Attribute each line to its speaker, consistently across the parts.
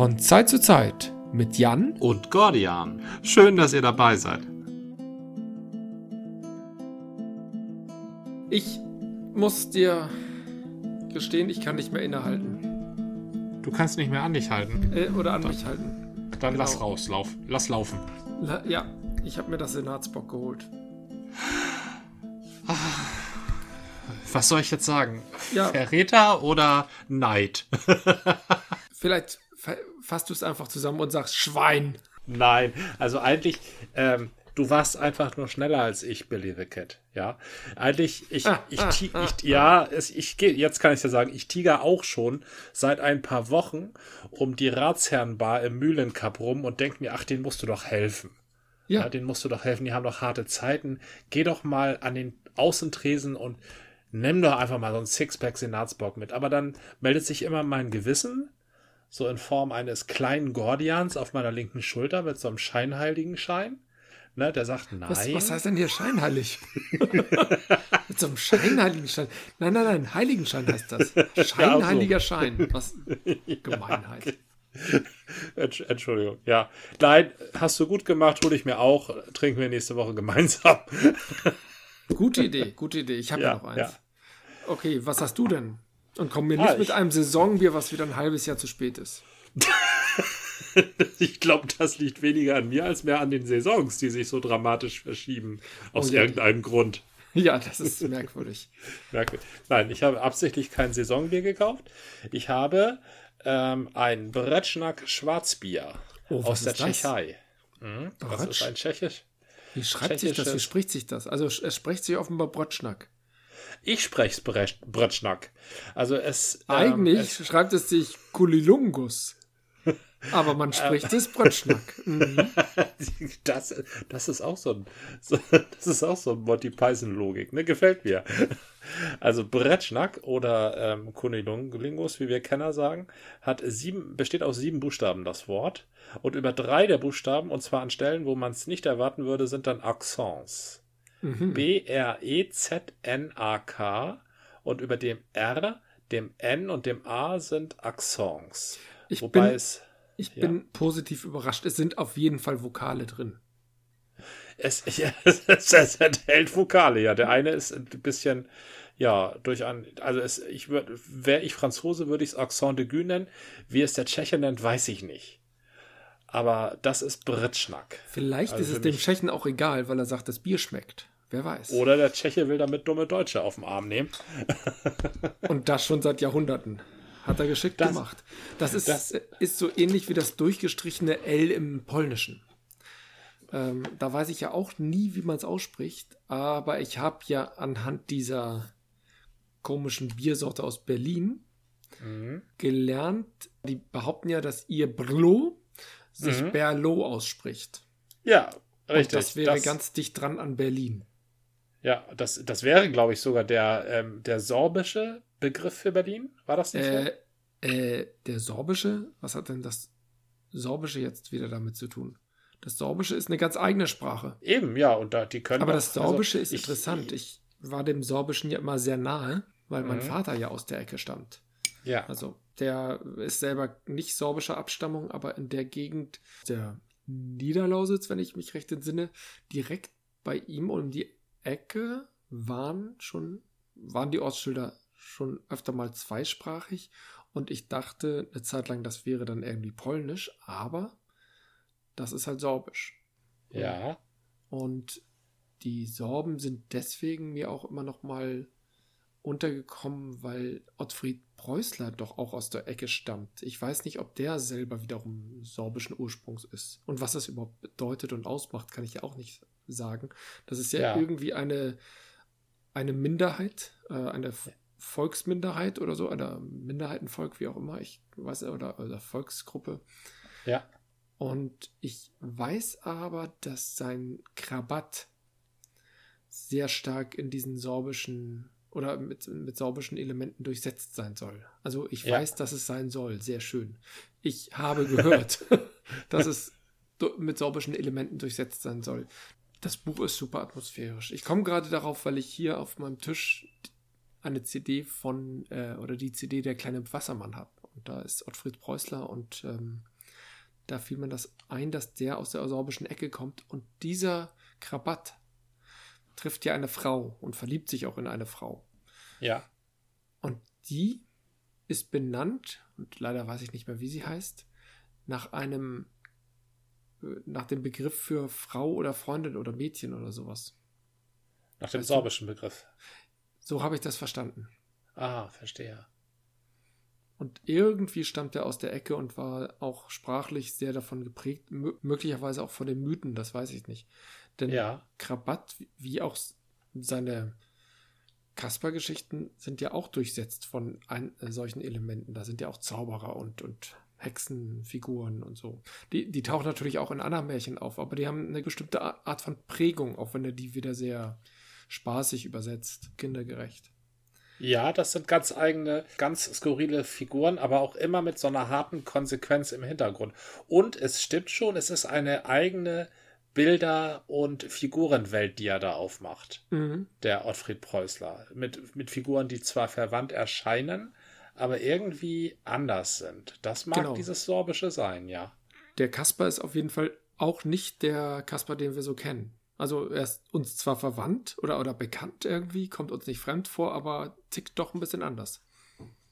Speaker 1: Von Zeit zu Zeit mit Jan
Speaker 2: und Gordian. Schön, dass ihr dabei seid.
Speaker 1: Ich muss dir gestehen, ich kann nicht mehr innehalten.
Speaker 2: Du kannst nicht mehr an dich halten.
Speaker 1: Äh, oder an dann, mich halten.
Speaker 2: Dann genau. lass raus, lauf, lass laufen.
Speaker 1: La ja, ich habe mir das Senatsbock geholt.
Speaker 2: Was soll ich jetzt sagen? Ja. Verräter oder Neid?
Speaker 1: Vielleicht fasst du es einfach zusammen und sagst Schwein.
Speaker 2: Nein, also eigentlich, ähm, du warst einfach nur schneller als ich, Billy the Cat. Ja, eigentlich, ich, ah, ich, ah, ich, ah, ja, es, ich gehe, jetzt kann ich ja sagen, ich tiger auch schon seit ein paar Wochen um die Ratsherrenbar im Mühlencup rum und denk mir, ach, den musst du doch helfen. Ja. ja, den musst du doch helfen, die haben doch harte Zeiten. Geh doch mal an den Außentresen und nimm doch einfach mal so ein Sixpack Senatsbock mit. Aber dann meldet sich immer mein Gewissen so in Form eines kleinen Gordians auf meiner linken Schulter mit so einem scheinheiligen Schein. Ne, der sagt nein.
Speaker 1: Was, was heißt denn hier scheinheilig? mit so einem scheinheiligen Schein. Nein, nein, nein, Heiligenschein heißt das. Scheinheiliger ja, so. Schein. Was Gemeinheit.
Speaker 2: Entschuldigung, ja. Nein, hast du gut gemacht, hol ich mir auch. Trinken wir nächste Woche gemeinsam.
Speaker 1: gute Idee, gute Idee. Ich habe ja, ja, noch eins. Ja. Okay, was hast du denn? Und komm mir nicht ah, mit einem Saisonbier, was wieder ein halbes Jahr zu spät ist.
Speaker 2: ich glaube, das liegt weniger an mir als mehr an den Saisons, die sich so dramatisch verschieben. Aus oh, irgendeinem Grund.
Speaker 1: Ja, das ist merkwürdig.
Speaker 2: merkwürdig. Nein, ich habe absichtlich kein Saisonbier gekauft. Ich habe ähm, ein Bretschnack Schwarzbier oh, aus der Tschechei.
Speaker 1: Mhm, das ist ein tschechisch. Wie schreibt sich das? Wie spricht sich das? Also es spricht sich offenbar Bretschnack.
Speaker 2: Ich spreche es Bretschnack. Also es.
Speaker 1: Ähm, Eigentlich ähm, es, schreibt es sich Kulilungus. Aber man spricht es Bretschnack. Mhm.
Speaker 2: Das, das ist auch so ein, so, das ist auch so ein Monty Python Logik, ne? Gefällt mir. Also Bretschnack oder ähm, Kunilingus, wie wir Kenner sagen, hat sieben, besteht aus sieben Buchstaben das Wort. Und über drei der Buchstaben, und zwar an Stellen, wo man es nicht erwarten würde, sind dann Accents. Mhm. B-R-E-Z-N-A-K und über dem R, dem N und dem A sind Accents.
Speaker 1: Ich Wobei bin, es. Ich ja. bin positiv überrascht. Es sind auf jeden Fall Vokale drin.
Speaker 2: Es, ja, es, es, enthält Vokale, ja. Der eine ist ein bisschen, ja, durch ein, also es, ich würde, wäre ich Franzose, würde ich es Accent de Gue nennen. Wie es der Tscheche nennt, weiß ich nicht. Aber das ist Britschnack.
Speaker 1: Vielleicht also ist es dem Tschechen auch egal, weil er sagt, das Bier schmeckt. Wer weiß.
Speaker 2: Oder der Tscheche will damit dumme Deutsche auf den Arm nehmen.
Speaker 1: Und das schon seit Jahrhunderten. Hat er geschickt das, gemacht. Das ist, das ist so ähnlich wie das durchgestrichene L im Polnischen. Ähm, da weiß ich ja auch nie, wie man es ausspricht, aber ich habe ja anhand dieser komischen Biersorte aus Berlin mhm. gelernt, die behaupten ja, dass ihr Brlo sich mhm. Berlo ausspricht.
Speaker 2: Ja, richtig.
Speaker 1: Und das wäre das, ganz dicht dran an Berlin.
Speaker 2: Ja, das, das wäre, glaube ich, sogar der, ähm, der sorbische Begriff für Berlin. War das nicht
Speaker 1: äh, so? Äh, der sorbische? Was hat denn das sorbische jetzt wieder damit zu tun? Das Sorbische ist eine ganz eigene Sprache.
Speaker 2: Eben, ja, und da, die können.
Speaker 1: Aber das also Sorbische also, ist ich, interessant. Ich war dem Sorbischen ja immer sehr nahe, weil mein mhm. Vater ja aus der Ecke stammt. Ja. Also, der ist selber nicht sorbischer Abstammung, aber in der Gegend der Niederlausitz, wenn ich mich recht entsinne, direkt bei ihm um die Ecke waren schon, waren die Ortsschilder schon öfter mal zweisprachig und ich dachte eine Zeit lang, das wäre dann irgendwie polnisch, aber das ist halt sorbisch.
Speaker 2: Ja.
Speaker 1: Und die Sorben sind deswegen mir auch immer noch mal untergekommen, weil Ottfried Preußler doch auch aus der Ecke stammt. Ich weiß nicht, ob der selber wiederum sorbischen Ursprungs ist. Und was das überhaupt bedeutet und ausmacht, kann ich ja auch nicht sagen. Das ist ja, ja. irgendwie eine, eine Minderheit, äh, eine Volksminderheit oder so, eine Minderheitenvolk, wie auch immer, ich weiß, oder, oder Volksgruppe.
Speaker 2: Ja.
Speaker 1: Und ich weiß aber, dass sein Krabat sehr stark in diesen sorbischen oder mit, mit sorbischen Elementen durchsetzt sein soll. Also ich ja. weiß, dass es sein soll. Sehr schön. Ich habe gehört, dass es mit sorbischen Elementen durchsetzt sein soll. Das Buch ist super atmosphärisch. Ich komme gerade darauf, weil ich hier auf meinem Tisch eine CD von, äh, oder die CD der kleine Wassermann habe. Und da ist Ottfried Preußler und ähm, da fiel mir das ein, dass der aus der sorbischen Ecke kommt und dieser Krabat trifft ja eine Frau und verliebt sich auch in eine Frau.
Speaker 2: Ja.
Speaker 1: Und die ist benannt, und leider weiß ich nicht mehr, wie sie heißt, nach einem, nach dem Begriff für Frau oder Freundin oder Mädchen oder sowas.
Speaker 2: Nach dem weißt sorbischen du? Begriff.
Speaker 1: So habe ich das verstanden.
Speaker 2: Ah, verstehe.
Speaker 1: Und irgendwie stammt er aus der Ecke und war auch sprachlich sehr davon geprägt, möglicherweise auch von den Mythen, das weiß ich nicht. Denn ja. Krabat, wie auch seine Kasper-Geschichten, sind ja auch durchsetzt von ein, äh, solchen Elementen. Da sind ja auch Zauberer und, und Hexenfiguren und so. Die, die tauchen natürlich auch in anderen Märchen auf, aber die haben eine bestimmte Art von Prägung, auch wenn er die wieder sehr spaßig übersetzt, kindergerecht.
Speaker 2: Ja, das sind ganz eigene, ganz skurrile Figuren, aber auch immer mit so einer harten Konsequenz im Hintergrund. Und es stimmt schon, es ist eine eigene Bilder- und Figurenwelt, die er da aufmacht. Mhm. Der Ottfried Preußler. Mit, mit Figuren, die zwar verwandt erscheinen, aber irgendwie anders sind. Das mag genau. dieses Sorbische sein, ja.
Speaker 1: Der Kasper ist auf jeden Fall auch nicht der Kasper, den wir so kennen. Also er ist uns zwar verwandt oder, oder bekannt irgendwie, kommt uns nicht fremd vor, aber tickt doch ein bisschen anders.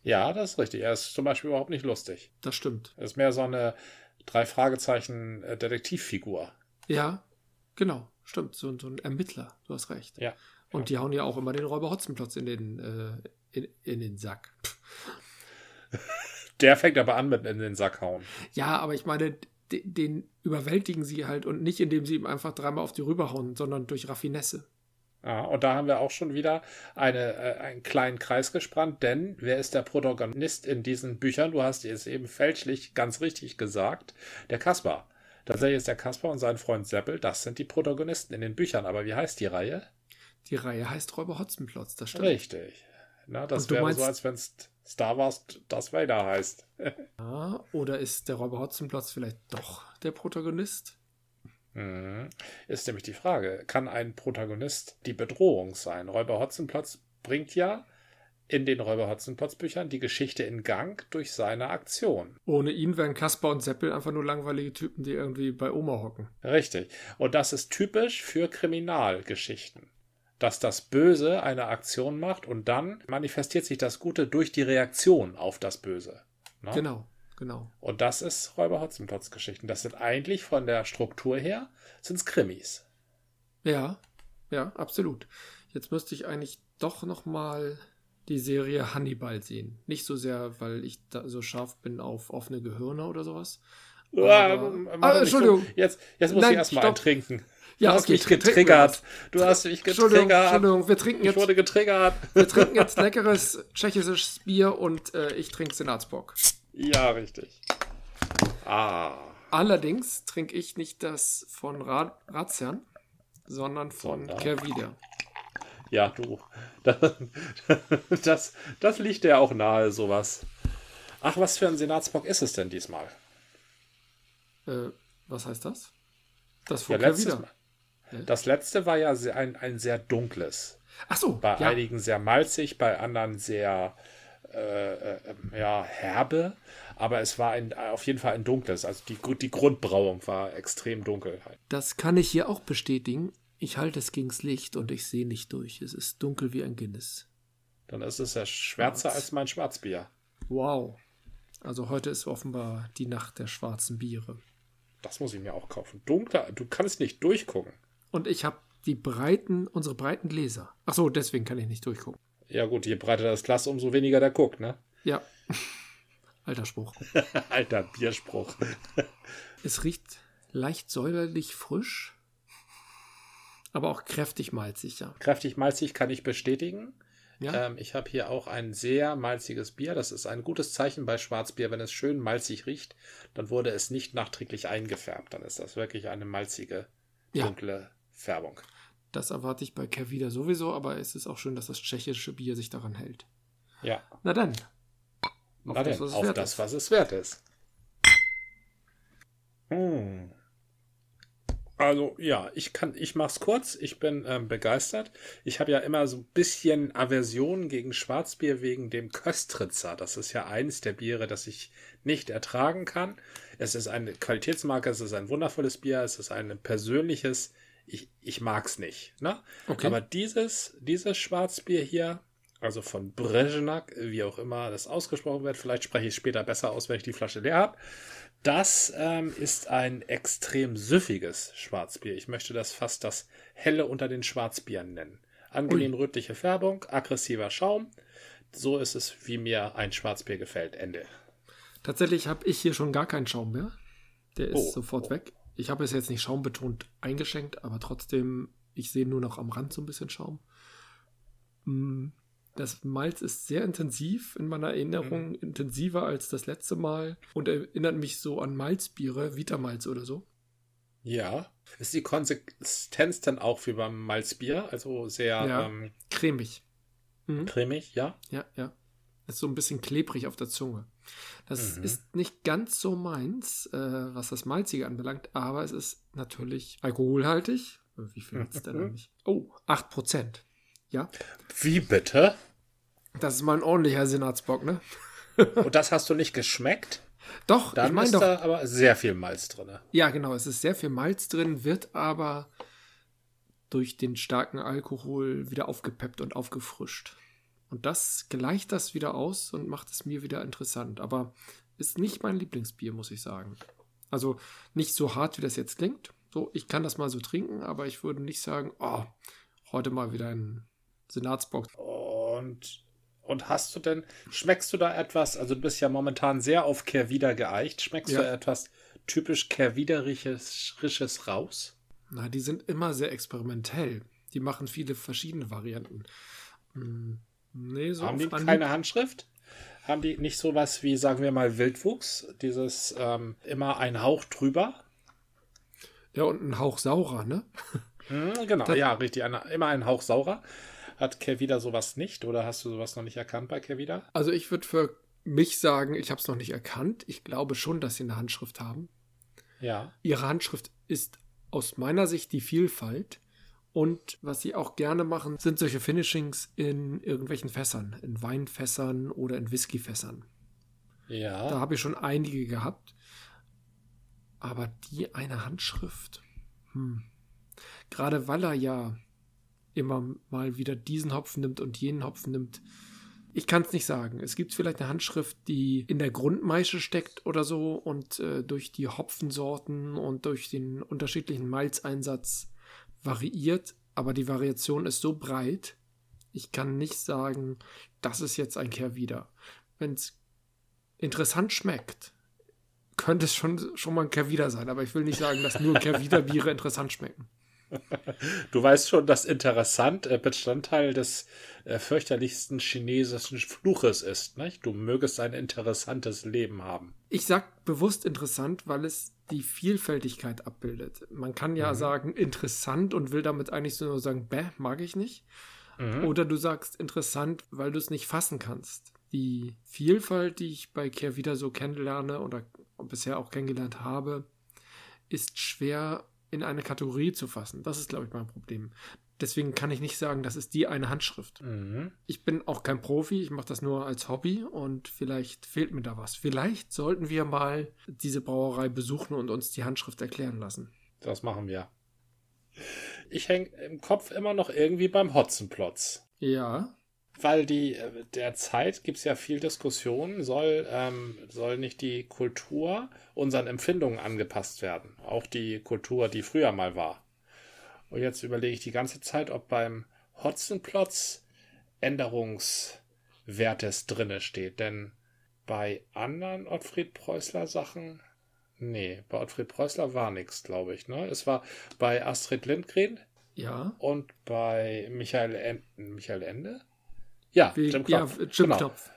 Speaker 2: Ja, das ist richtig. Er ist zum Beispiel überhaupt nicht lustig.
Speaker 1: Das stimmt.
Speaker 2: Er ist mehr so eine drei Fragezeichen äh, Detektivfigur.
Speaker 1: Ja, genau, stimmt. So, so ein Ermittler, du hast recht.
Speaker 2: Ja.
Speaker 1: Und die hauen ja auch immer den Räuber Hotzenplotz in den, äh, in, in den Sack.
Speaker 2: Der fängt aber an mit in den Sack hauen.
Speaker 1: Ja, aber ich meine, den, den überwältigen sie halt und nicht, indem sie ihm einfach dreimal auf die rüberhauen, sondern durch Raffinesse.
Speaker 2: Ja, und da haben wir auch schon wieder eine, äh, einen kleinen Kreis gespannt, denn wer ist der Protagonist in diesen Büchern? Du hast es eben fälschlich ganz richtig gesagt, der Kaspar. Tatsächlich ist der Kasper und sein Freund Seppel, das sind die Protagonisten in den Büchern. Aber wie heißt die Reihe?
Speaker 1: Die Reihe heißt Räuber Hotzenplotz, das
Speaker 2: stimmt. Richtig. Na, das wäre meinst... so, als wenn es Star Wars das Vader heißt.
Speaker 1: ja, oder ist der Räuber Hotzenplotz vielleicht doch der Protagonist?
Speaker 2: Mhm. Ist nämlich die Frage, kann ein Protagonist die Bedrohung sein? Räuber Hotzenplotz bringt ja in den Räuber Hotzenplotz Büchern die Geschichte in Gang durch seine Aktion.
Speaker 1: Ohne ihn wären Kaspar und Seppel einfach nur langweilige Typen, die irgendwie bei Oma hocken.
Speaker 2: Richtig. Und das ist typisch für Kriminalgeschichten. Dass das Böse eine Aktion macht und dann manifestiert sich das Gute durch die Reaktion auf das Böse.
Speaker 1: Ne? Genau, genau.
Speaker 2: Und das ist Räuber Hotzenplotz Geschichten. Das sind eigentlich von der Struktur her sind's Krimis.
Speaker 1: Ja, ja, absolut. Jetzt müsste ich eigentlich doch noch mal die Serie Hannibal sehen. Nicht so sehr, weil ich da so scharf bin auf offene Gehirne oder sowas.
Speaker 2: Aber, ah, Entschuldigung. Jetzt, jetzt muss Nein, ich erstmal trinken. Ja, du hast okay, mich getriggert. Du hast mich getriggert. Entschuldigung,
Speaker 1: Entschuldigung, wir trinken jetzt.
Speaker 2: Ich wurde getriggert.
Speaker 1: Wir trinken jetzt leckeres tschechisches Bier und äh, ich trinke Senatsbock.
Speaker 2: Ja, richtig.
Speaker 1: Ah. Allerdings trinke ich nicht das von Ra Razian, sondern von Kervida.
Speaker 2: Ja, du. Das, das liegt ja auch nahe, sowas. Ach, was für ein Senatsbock ist es denn diesmal?
Speaker 1: Äh, was heißt das?
Speaker 2: Das vor ja, wieder. Das letzte war ja ein, ein sehr dunkles.
Speaker 1: Ach so.
Speaker 2: Bei ja. einigen sehr malzig, bei anderen sehr äh, äh, ja, herbe. Aber es war ein, auf jeden Fall ein dunkles. Also die, die Grundbrauung war extrem dunkel.
Speaker 1: Das kann ich hier auch bestätigen. Ich halte es gegens Licht und ich sehe nicht durch. Es ist dunkel wie ein Guinness.
Speaker 2: Dann ist es ja schwärzer Schwarz. als mein Schwarzbier.
Speaker 1: Wow. Also heute ist offenbar die Nacht der schwarzen Biere.
Speaker 2: Das muss ich mir auch kaufen. Dunkler, du kannst nicht durchgucken.
Speaker 1: Und ich habe die breiten, unsere breiten Gläser. Ach so, deswegen kann ich nicht durchgucken.
Speaker 2: Ja gut, je breiter das Glas, umso weniger der guckt, ne?
Speaker 1: Ja. Alter Spruch.
Speaker 2: Alter Bierspruch.
Speaker 1: es riecht leicht säuerlich frisch. Aber auch kräftig malzig, ja.
Speaker 2: Kräftig malzig kann ich bestätigen. Ja. Ähm, ich habe hier auch ein sehr malziges Bier. Das ist ein gutes Zeichen bei Schwarzbier. Wenn es schön malzig riecht, dann wurde es nicht nachträglich eingefärbt. Dann ist das wirklich eine malzige, dunkle ja. Färbung.
Speaker 1: Das erwarte ich bei Kervida sowieso, aber es ist auch schön, dass das tschechische Bier sich daran hält.
Speaker 2: Ja.
Speaker 1: Na dann.
Speaker 2: Auf Na das, was, auf das was es wert ist. Hm. Also ja, ich kann, ich mach's kurz. Ich bin ähm, begeistert. Ich habe ja immer so ein bisschen Aversion gegen Schwarzbier wegen dem Köstritzer. Das ist ja eins der Biere, das ich nicht ertragen kann. Es ist eine Qualitätsmarke, es ist ein wundervolles Bier, es ist ein persönliches. Ich, ich mag's nicht. Ne? Okay. Aber dieses, dieses Schwarzbier hier, also von Brezhnak, wie auch immer das ausgesprochen wird, vielleicht spreche ich später besser aus, wenn ich die Flasche leer habe. Das ähm, ist ein extrem süffiges Schwarzbier. Ich möchte das fast das helle unter den Schwarzbieren nennen. Angenehm Ui. rötliche Färbung, aggressiver Schaum. So ist es, wie mir ein Schwarzbier gefällt. Ende.
Speaker 1: Tatsächlich habe ich hier schon gar keinen Schaum mehr. Der ist oh. sofort weg. Ich habe es jetzt nicht schaumbetont eingeschenkt, aber trotzdem, ich sehe nur noch am Rand so ein bisschen Schaum. Mm, das Malz ist sehr intensiv in meiner Erinnerung, mhm. intensiver als das letzte Mal und erinnert mich so an Malzbiere, Vitamalz oder so.
Speaker 2: Ja. Ist die Konsistenz dann auch wie beim Malzbier? Also sehr
Speaker 1: ja, ähm, cremig.
Speaker 2: Mhm. Cremig, ja?
Speaker 1: Ja, ja. Ist so ein bisschen klebrig auf der Zunge. Das mhm. ist nicht ganz so meins, äh, was das Malzige anbelangt, aber es ist natürlich alkoholhaltig. Wie viel hat es denn eigentlich? Oh, 8%. Ja.
Speaker 2: Wie bitte?
Speaker 1: Das ist mal ein ordentlicher Senatsbock, ne?
Speaker 2: Und das hast du nicht geschmeckt?
Speaker 1: Doch,
Speaker 2: Dann
Speaker 1: ich meine
Speaker 2: doch. Da aber sehr viel Malz drin.
Speaker 1: Ja, genau, es ist sehr viel Malz drin, wird aber durch den starken Alkohol wieder aufgepeppt und aufgefrischt. Und das gleicht das wieder aus und macht es mir wieder interessant. Aber ist nicht mein Lieblingsbier, muss ich sagen. Also nicht so hart, wie das jetzt klingt. So, ich kann das mal so trinken, aber ich würde nicht sagen, oh, heute mal wieder ein Senatsbock.
Speaker 2: Und und hast du denn, schmeckst du da etwas, also du bist ja momentan sehr auf Kehrwieder geeicht, schmeckst ja. du etwas typisch Kehrwiderisches raus?
Speaker 1: Na, die sind immer sehr experimentell. Die machen viele verschiedene Varianten.
Speaker 2: Hm, nee, so Haben die keine Handschrift? Haben die nicht sowas wie, sagen wir mal, Wildwuchs? Dieses ähm, immer ein Hauch drüber?
Speaker 1: Ja, und ein Hauch saurer, ne?
Speaker 2: Hm, genau, das, ja, richtig. Eine, immer ein Hauch saurer. Hat Kevida sowas nicht oder hast du sowas noch nicht erkannt bei Kevida?
Speaker 1: Also ich würde für mich sagen, ich habe es noch nicht erkannt. Ich glaube schon, dass sie eine Handschrift haben.
Speaker 2: Ja.
Speaker 1: Ihre Handschrift ist aus meiner Sicht die Vielfalt. Und was sie auch gerne machen, sind solche Finishings in irgendwelchen Fässern, in Weinfässern oder in Whiskyfässern.
Speaker 2: Ja.
Speaker 1: Da habe ich schon einige gehabt. Aber die eine Handschrift. Hm. Gerade weil er ja immer mal wieder diesen Hopfen nimmt und jenen Hopfen nimmt. Ich kann es nicht sagen. Es gibt vielleicht eine Handschrift, die in der Grundmaische steckt oder so und äh, durch die Hopfensorten und durch den unterschiedlichen Malzeinsatz variiert, aber die Variation ist so breit, ich kann nicht sagen, das ist jetzt ein Kehrwieder. Wenn es interessant schmeckt, könnte es schon, schon mal ein Kehrwieder sein, aber ich will nicht sagen, dass nur Kehrwieder-Biere interessant schmecken.
Speaker 2: Du weißt schon, dass interessant äh, Bestandteil des äh, fürchterlichsten chinesischen Fluches ist, nicht? Du mögest ein interessantes Leben haben.
Speaker 1: Ich sag bewusst interessant, weil es die Vielfältigkeit abbildet. Man kann ja mhm. sagen interessant und will damit eigentlich so nur sagen, bäh, mag ich nicht. Mhm. Oder du sagst interessant, weil du es nicht fassen kannst. Die Vielfalt, die ich bei Kehrwieder so kennenlerne oder bisher auch kennengelernt habe, ist schwer in eine Kategorie zu fassen. Das ist, glaube ich, mein Problem. Deswegen kann ich nicht sagen, das ist die eine Handschrift. Mhm. Ich bin auch kein Profi, ich mache das nur als Hobby und vielleicht fehlt mir da was. Vielleicht sollten wir mal diese Brauerei besuchen und uns die Handschrift erklären lassen.
Speaker 2: Das machen wir. Ich hänge im Kopf immer noch irgendwie beim Hotzenplotz.
Speaker 1: Ja
Speaker 2: weil die äh, derzeit gibt es ja viel Diskussion, soll, ähm, soll nicht die Kultur unseren Empfindungen angepasst werden. Auch die Kultur, die früher mal war. Und jetzt überlege ich die ganze Zeit, ob beim Hotzenplotz Änderungswertes drinne steht. Denn bei anderen Ottfried Preußler Sachen, nee, bei Ottfried Preußler war nichts, glaube ich. Ne? Es war bei Astrid Lindgren.
Speaker 1: Ja.
Speaker 2: Und bei Michael, en Michael Ende ja,
Speaker 1: Wie, Jim Knopf. Ja, Jim genau. Knopf.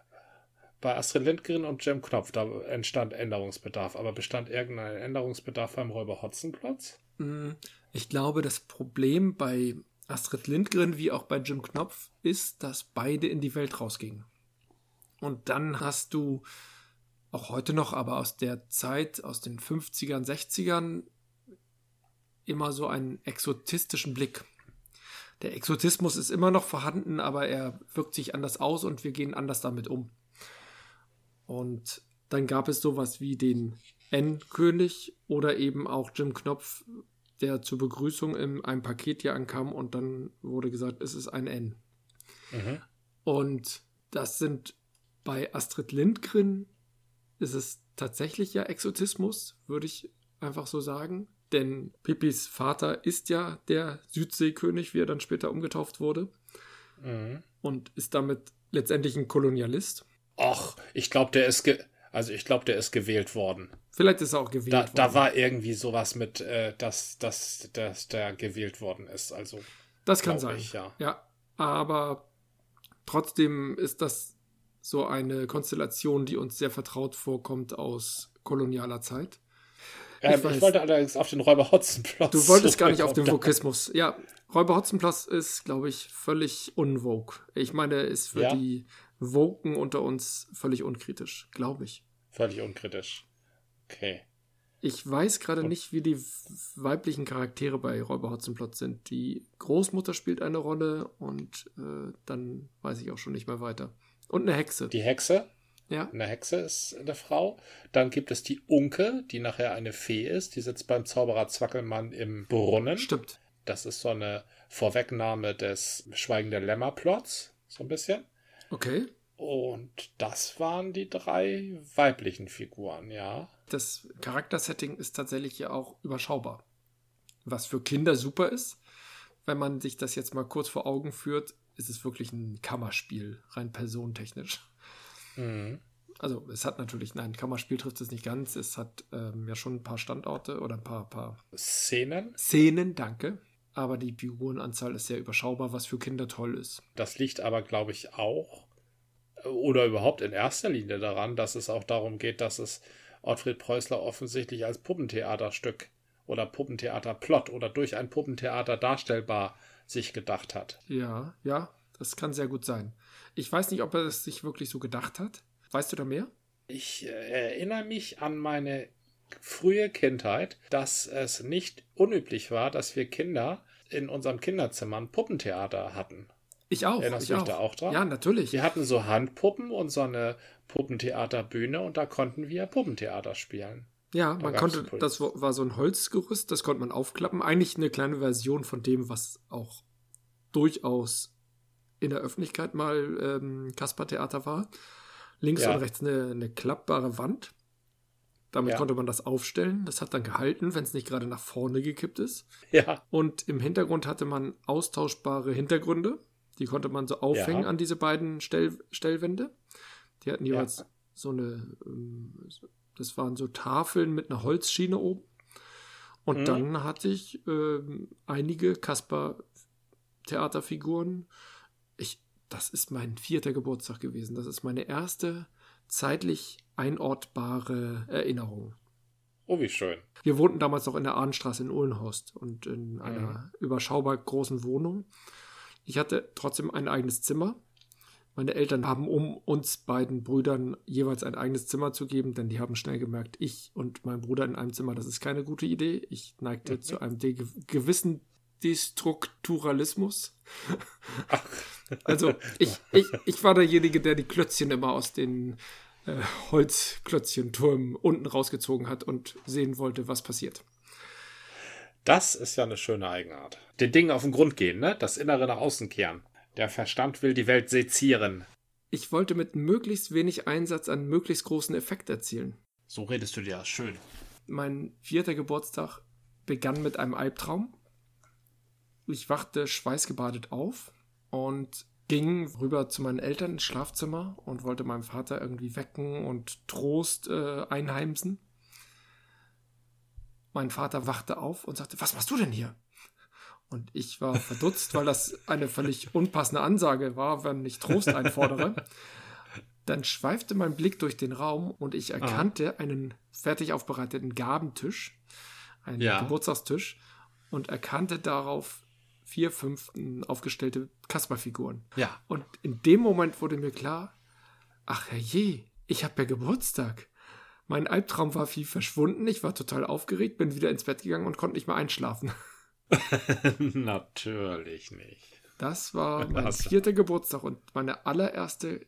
Speaker 2: Bei Astrid Lindgren und Jim Knopf, da entstand Änderungsbedarf. Aber bestand irgendein Änderungsbedarf beim Räuber Hotzenplotz?
Speaker 1: Mm, ich glaube, das Problem bei Astrid Lindgren wie auch bei Jim Knopf ist, dass beide in die Welt rausgingen. Und dann hast du auch heute noch, aber aus der Zeit, aus den 50ern, 60ern, immer so einen exotistischen Blick. Der Exotismus ist immer noch vorhanden, aber er wirkt sich anders aus und wir gehen anders damit um. Und dann gab es sowas wie den N-König oder eben auch Jim Knopf, der zur Begrüßung in einem Paket hier ankam und dann wurde gesagt, es ist ein N. Mhm. Und das sind bei Astrid Lindgren ist es tatsächlich ja Exotismus, würde ich einfach so sagen. Denn Pippis Vater ist ja der Südseekönig, wie er dann später umgetauft wurde. Mhm. Und ist damit letztendlich ein Kolonialist.
Speaker 2: Ach, ich glaube, der ist also ich glaube, der ist gewählt worden.
Speaker 1: Vielleicht ist er auch gewählt
Speaker 2: da, worden. Da war irgendwie sowas mit, äh, dass, dass, dass der gewählt worden ist. Also
Speaker 1: das kann sein. Ich, ja. ja, aber trotzdem ist das so eine Konstellation, die uns sehr vertraut vorkommt aus kolonialer Zeit.
Speaker 2: Ähm, ich, ich, wollte allerdings auf den Räuber Hotzenplotz.
Speaker 1: Du wolltest gar nicht auf den Vokismus. Ja, Räuber Hotzenplotz ist, glaube ich, völlig unvogue. Ich meine, ist für ja. die Woken unter uns völlig unkritisch, glaube ich.
Speaker 2: Völlig unkritisch. Okay.
Speaker 1: Ich weiß gerade nicht, wie die weiblichen Charaktere bei Räuber Hotzenplotz sind. Die Großmutter spielt eine Rolle und äh, dann weiß ich auch schon nicht mehr weiter. Und eine Hexe.
Speaker 2: Die Hexe?
Speaker 1: Ja.
Speaker 2: Eine Hexe ist eine Frau. Dann gibt es die Unke, die nachher eine Fee ist. Die sitzt beim Zauberer Zwackelmann im Brunnen.
Speaker 1: Stimmt.
Speaker 2: Das ist so eine Vorwegnahme des Schweigen der Lämmer-Plots. So ein bisschen.
Speaker 1: Okay.
Speaker 2: Und das waren die drei weiblichen Figuren, ja.
Speaker 1: Das Charaktersetting ist tatsächlich ja auch überschaubar. Was für Kinder super ist. Wenn man sich das jetzt mal kurz vor Augen führt, ist es wirklich ein Kammerspiel, rein personentechnisch. Mhm. Also es hat natürlich, nein, Kammerspiel trifft es nicht ganz. Es hat ähm, ja schon ein paar Standorte oder ein paar, paar
Speaker 2: Szenen.
Speaker 1: Szenen, danke. Aber die Figurenanzahl ist sehr überschaubar, was für Kinder toll ist.
Speaker 2: Das liegt aber, glaube ich, auch oder überhaupt in erster Linie daran, dass es auch darum geht, dass es Ottfried Preußler offensichtlich als Puppentheaterstück oder Puppentheaterplot oder durch ein Puppentheater darstellbar sich gedacht hat.
Speaker 1: Ja, ja, das kann sehr gut sein. Ich weiß nicht, ob er es sich wirklich so gedacht hat. Weißt du da mehr?
Speaker 2: Ich äh, erinnere mich an meine frühe Kindheit, dass es nicht unüblich war, dass wir Kinder in unserem Kinderzimmer ein Puppentheater hatten.
Speaker 1: Ich auch.
Speaker 2: Erinnerst
Speaker 1: du
Speaker 2: dich da auch dran?
Speaker 1: Ja, natürlich.
Speaker 2: Wir hatten so Handpuppen und so eine Puppentheaterbühne und da konnten wir Puppentheater spielen.
Speaker 1: Ja, da man konnte, das war so ein Holzgerüst, das konnte man aufklappen. Eigentlich eine kleine Version von dem, was auch durchaus in der Öffentlichkeit mal ähm, Kaspertheater war. Links ja. und rechts eine, eine klappbare Wand. Damit ja. konnte man das aufstellen. Das hat dann gehalten, wenn es nicht gerade nach vorne gekippt ist.
Speaker 2: Ja.
Speaker 1: Und im Hintergrund hatte man austauschbare Hintergründe. Die konnte man so aufhängen ja. an diese beiden Stell Stellwände. Die hatten jeweils ja. so eine, ähm, das waren so Tafeln mit einer Holzschiene oben. Und mhm. dann hatte ich äh, einige Kasper-Theaterfiguren. Das ist mein vierter Geburtstag gewesen. Das ist meine erste zeitlich einortbare Erinnerung.
Speaker 2: Oh, wie schön.
Speaker 1: Wir wohnten damals noch in der Ahnenstraße in Uhlenhorst und in einer mhm. überschaubar großen Wohnung. Ich hatte trotzdem ein eigenes Zimmer. Meine Eltern haben, um uns beiden Brüdern jeweils ein eigenes Zimmer zu geben, denn die haben schnell gemerkt, ich und mein Bruder in einem Zimmer, das ist keine gute Idee. Ich neigte mhm. zu einem gewissen Destrukturalismus. also ich, ich, ich war derjenige, der die Klötzchen immer aus den äh, Holzklötzchentürmen unten rausgezogen hat und sehen wollte, was passiert.
Speaker 2: Das ist ja eine schöne Eigenart. Den Dingen auf den Grund gehen, ne? Das Innere nach außen kehren. Der Verstand will die Welt sezieren.
Speaker 1: Ich wollte mit möglichst wenig Einsatz einen möglichst großen Effekt erzielen.
Speaker 2: So redest du dir schön.
Speaker 1: Mein vierter Geburtstag begann mit einem Albtraum. Ich wachte schweißgebadet auf und ging rüber zu meinen Eltern ins Schlafzimmer und wollte meinen Vater irgendwie wecken und Trost äh, einheimsen. Mein Vater wachte auf und sagte, was machst du denn hier? Und ich war verdutzt, weil das eine völlig unpassende Ansage war, wenn ich Trost einfordere. Dann schweifte mein Blick durch den Raum und ich erkannte ah. einen fertig aufbereiteten Gabentisch, einen ja. Geburtstagstisch, und erkannte darauf vier, fünf aufgestellte Kasperfiguren.
Speaker 2: Ja.
Speaker 1: Und in dem Moment wurde mir klar, ach herrje, ich habe ja Geburtstag Mein Albtraum war wie verschwunden. Ich war total aufgeregt, bin wieder ins Bett gegangen und konnte nicht mehr einschlafen.
Speaker 2: Natürlich nicht.
Speaker 1: Das war mein vierter Geburtstag und meine allererste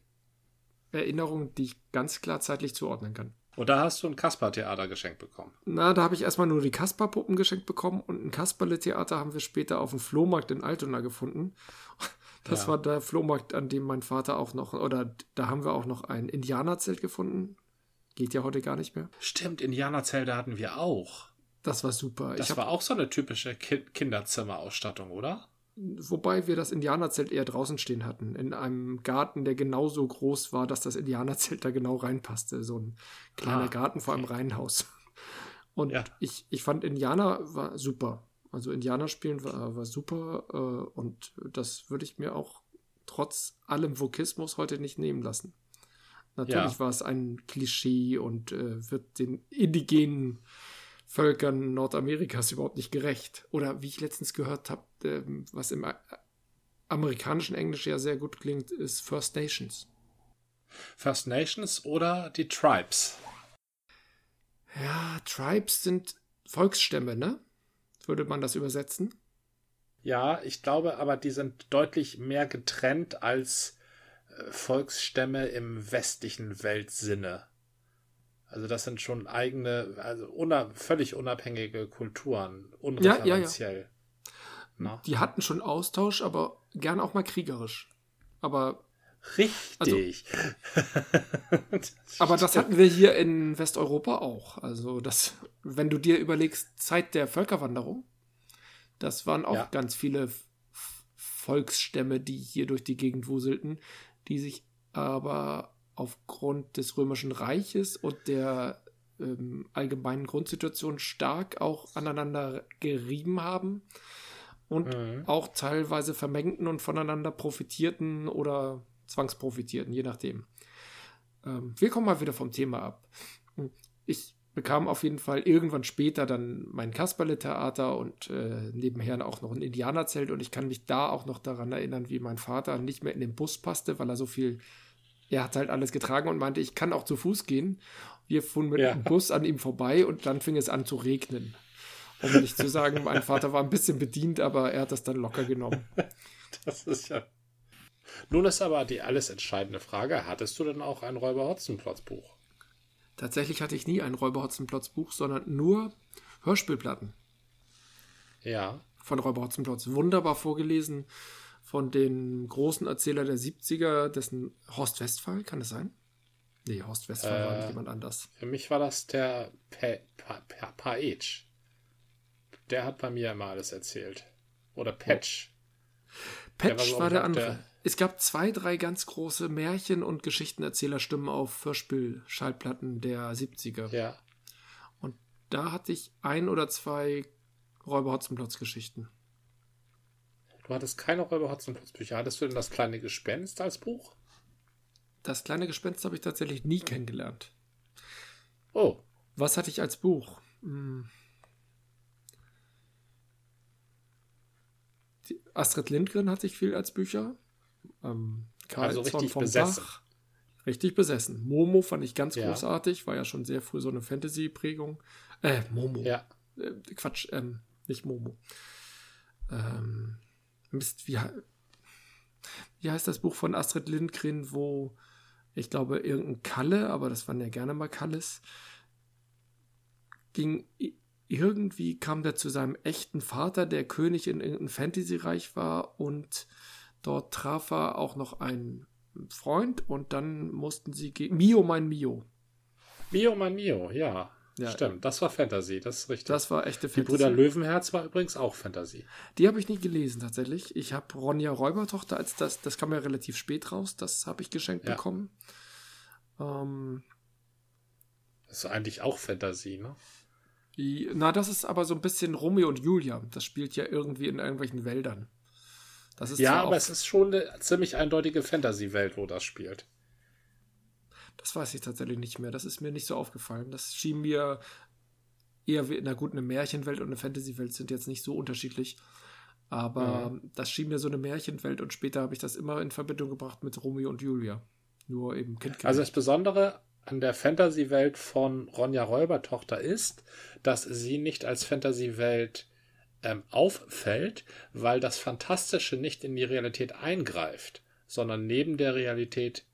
Speaker 1: Erinnerung, die ich ganz klar zeitlich zuordnen kann.
Speaker 2: Und da hast du ein Kasper-Theater geschenkt bekommen.
Speaker 1: Na, da habe ich erstmal nur die Kasper-Puppen geschenkt bekommen und ein Kasperle-Theater haben wir später auf dem Flohmarkt in Altona gefunden. Das ja. war der Flohmarkt, an dem mein Vater auch noch, oder da haben wir auch noch ein Indianerzelt gefunden. Geht ja heute gar nicht mehr.
Speaker 2: Stimmt, Indianerzelte hatten wir auch.
Speaker 1: Das war super.
Speaker 2: Das hab, war auch so eine typische Ki Kinderzimmerausstattung, oder?
Speaker 1: Wobei wir das Indianerzelt eher draußen stehen hatten, in einem Garten, der genauso groß war, dass das Indianerzelt da genau reinpasste. So ein kleiner ah, Garten vor einem Reihenhaus. Und ja. ich, ich fand Indianer war super. Also Indianer spielen war, war super äh, und das würde ich mir auch trotz allem Vokismus heute nicht nehmen lassen. Natürlich ja. war es ein Klischee und äh, wird den indigenen Völkern Nordamerikas überhaupt nicht gerecht. Oder wie ich letztens gehört habe, ähm, was im amerikanischen Englisch ja sehr gut klingt, ist First Nations.
Speaker 2: First Nations oder die Tribes?
Speaker 1: Ja, Tribes sind Volksstämme, ne? Würde man das übersetzen?
Speaker 2: Ja, ich glaube aber, die sind deutlich mehr getrennt als äh, Volksstämme im westlichen Weltsinne. Also das sind schon eigene, also una, völlig unabhängige Kulturen, unreferenziell. Ja, ja,
Speaker 1: ja. Die hatten schon Austausch, aber gern auch mal kriegerisch. Aber
Speaker 2: Richtig.
Speaker 1: Also, das aber das hatten wir hier in Westeuropa auch. Also das, wenn du dir überlegst, Zeit der Völkerwanderung, das waren auch ja. ganz viele Volksstämme, die hier durch die Gegend wuselten, die sich aber aufgrund des Römischen Reiches und der ähm, allgemeinen Grundsituation stark auch aneinander gerieben haben und mhm. auch teilweise vermengten und voneinander profitierten oder zwangsprofitierten, je nachdem. Ähm, wir kommen mal wieder vom Thema ab. Ich bekam auf jeden Fall irgendwann später dann mein Kasperle-Theater und äh, nebenher auch noch ein Indianerzelt und ich kann mich da auch noch daran erinnern, wie mein Vater nicht mehr in den Bus passte, weil er so viel er hat halt alles getragen und meinte, ich kann auch zu Fuß gehen. Wir fuhren mit ja. dem Bus an ihm vorbei und dann fing es an zu regnen. Um nicht zu sagen, mein Vater war ein bisschen bedient, aber er hat das dann locker genommen.
Speaker 2: Das ist ja. Nun ist aber die alles entscheidende Frage: Hattest du denn auch ein Räuber-Hotzenplotz-Buch?
Speaker 1: Tatsächlich hatte ich nie ein Räuber-Hotzenplotz-Buch, sondern nur Hörspielplatten.
Speaker 2: Ja.
Speaker 1: Von Räuber Hotzenplotz. Wunderbar vorgelesen von den großen Erzähler der 70er, dessen Horst Westphal, kann es sein? Nee, Horst Westphal äh, war jemand anders.
Speaker 2: Für mich war das der Paetsch. Der hat bei mir immer alles erzählt. Oder Patch.
Speaker 1: Patch war, so war der andere. Der es gab zwei, drei ganz große Märchen- und Geschichtenerzählerstimmen auf Hörspiel-Schallplatten der 70er.
Speaker 2: Ja.
Speaker 1: Und da hatte ich ein oder zwei Räuber Hotzenplotz-Geschichten.
Speaker 2: Du hattest keine Räuber Hotzenplotz-Bücher. Hattest du denn das kleine Gespenst als Buch?
Speaker 1: Das kleine Gespenst habe ich tatsächlich nie kennengelernt.
Speaker 2: Oh.
Speaker 1: Was hatte ich als Buch? Hm. Astrid Lindgren hatte ich viel als Bücher. Ähm,
Speaker 2: Karl also richtig besessen.
Speaker 1: Bach. Richtig besessen. Momo fand ich ganz ja. großartig. War ja schon sehr früh so eine Fantasy-Prägung. Äh, Momo.
Speaker 2: Ja.
Speaker 1: Äh, Quatsch, ähm, nicht Momo. Ähm, Mist, wie, wie heißt das Buch von Astrid Lindgren, wo ich glaube, irgendein Kalle, aber das waren ja gerne mal Kalles, ging irgendwie kam der zu seinem echten Vater, der König in irgendeinem Fantasy-Reich war und dort traf er auch noch einen Freund und dann mussten sie gegen Mio mein Mio.
Speaker 2: Mio mein Mio, ja. Ja, Stimmt, das war Fantasy, das ist richtig.
Speaker 1: Das war echte
Speaker 2: Fantasy. Die Brüder Löwenherz war übrigens auch Fantasy.
Speaker 1: Die habe ich nicht gelesen, tatsächlich. Ich habe Ronja Räubertochter als das, das kam ja relativ spät raus, das habe ich geschenkt ja. bekommen. Ähm,
Speaker 2: das ist eigentlich auch Fantasy, ne?
Speaker 1: Na, das ist aber so ein bisschen Romeo und Julia. Das spielt ja irgendwie in irgendwelchen Wäldern.
Speaker 2: Das ist ja, aber es ist schon eine ziemlich eindeutige Fantasy-Welt, wo das spielt.
Speaker 1: Das weiß ich tatsächlich nicht mehr. Das ist mir nicht so aufgefallen. Das schien mir eher wie, na gut, eine Märchenwelt und eine Fantasy-Welt sind jetzt nicht so unterschiedlich. Aber mhm. das schien mir so eine Märchenwelt und später habe ich das immer in Verbindung gebracht mit Romeo und Julia. Nur eben
Speaker 2: Kind. Also das Besondere an der Fantasy-Welt von Ronja Räubertochter ist, dass sie nicht als Fantasy-Welt ähm, auffällt, weil das Fantastische nicht in die Realität eingreift, sondern neben der Realität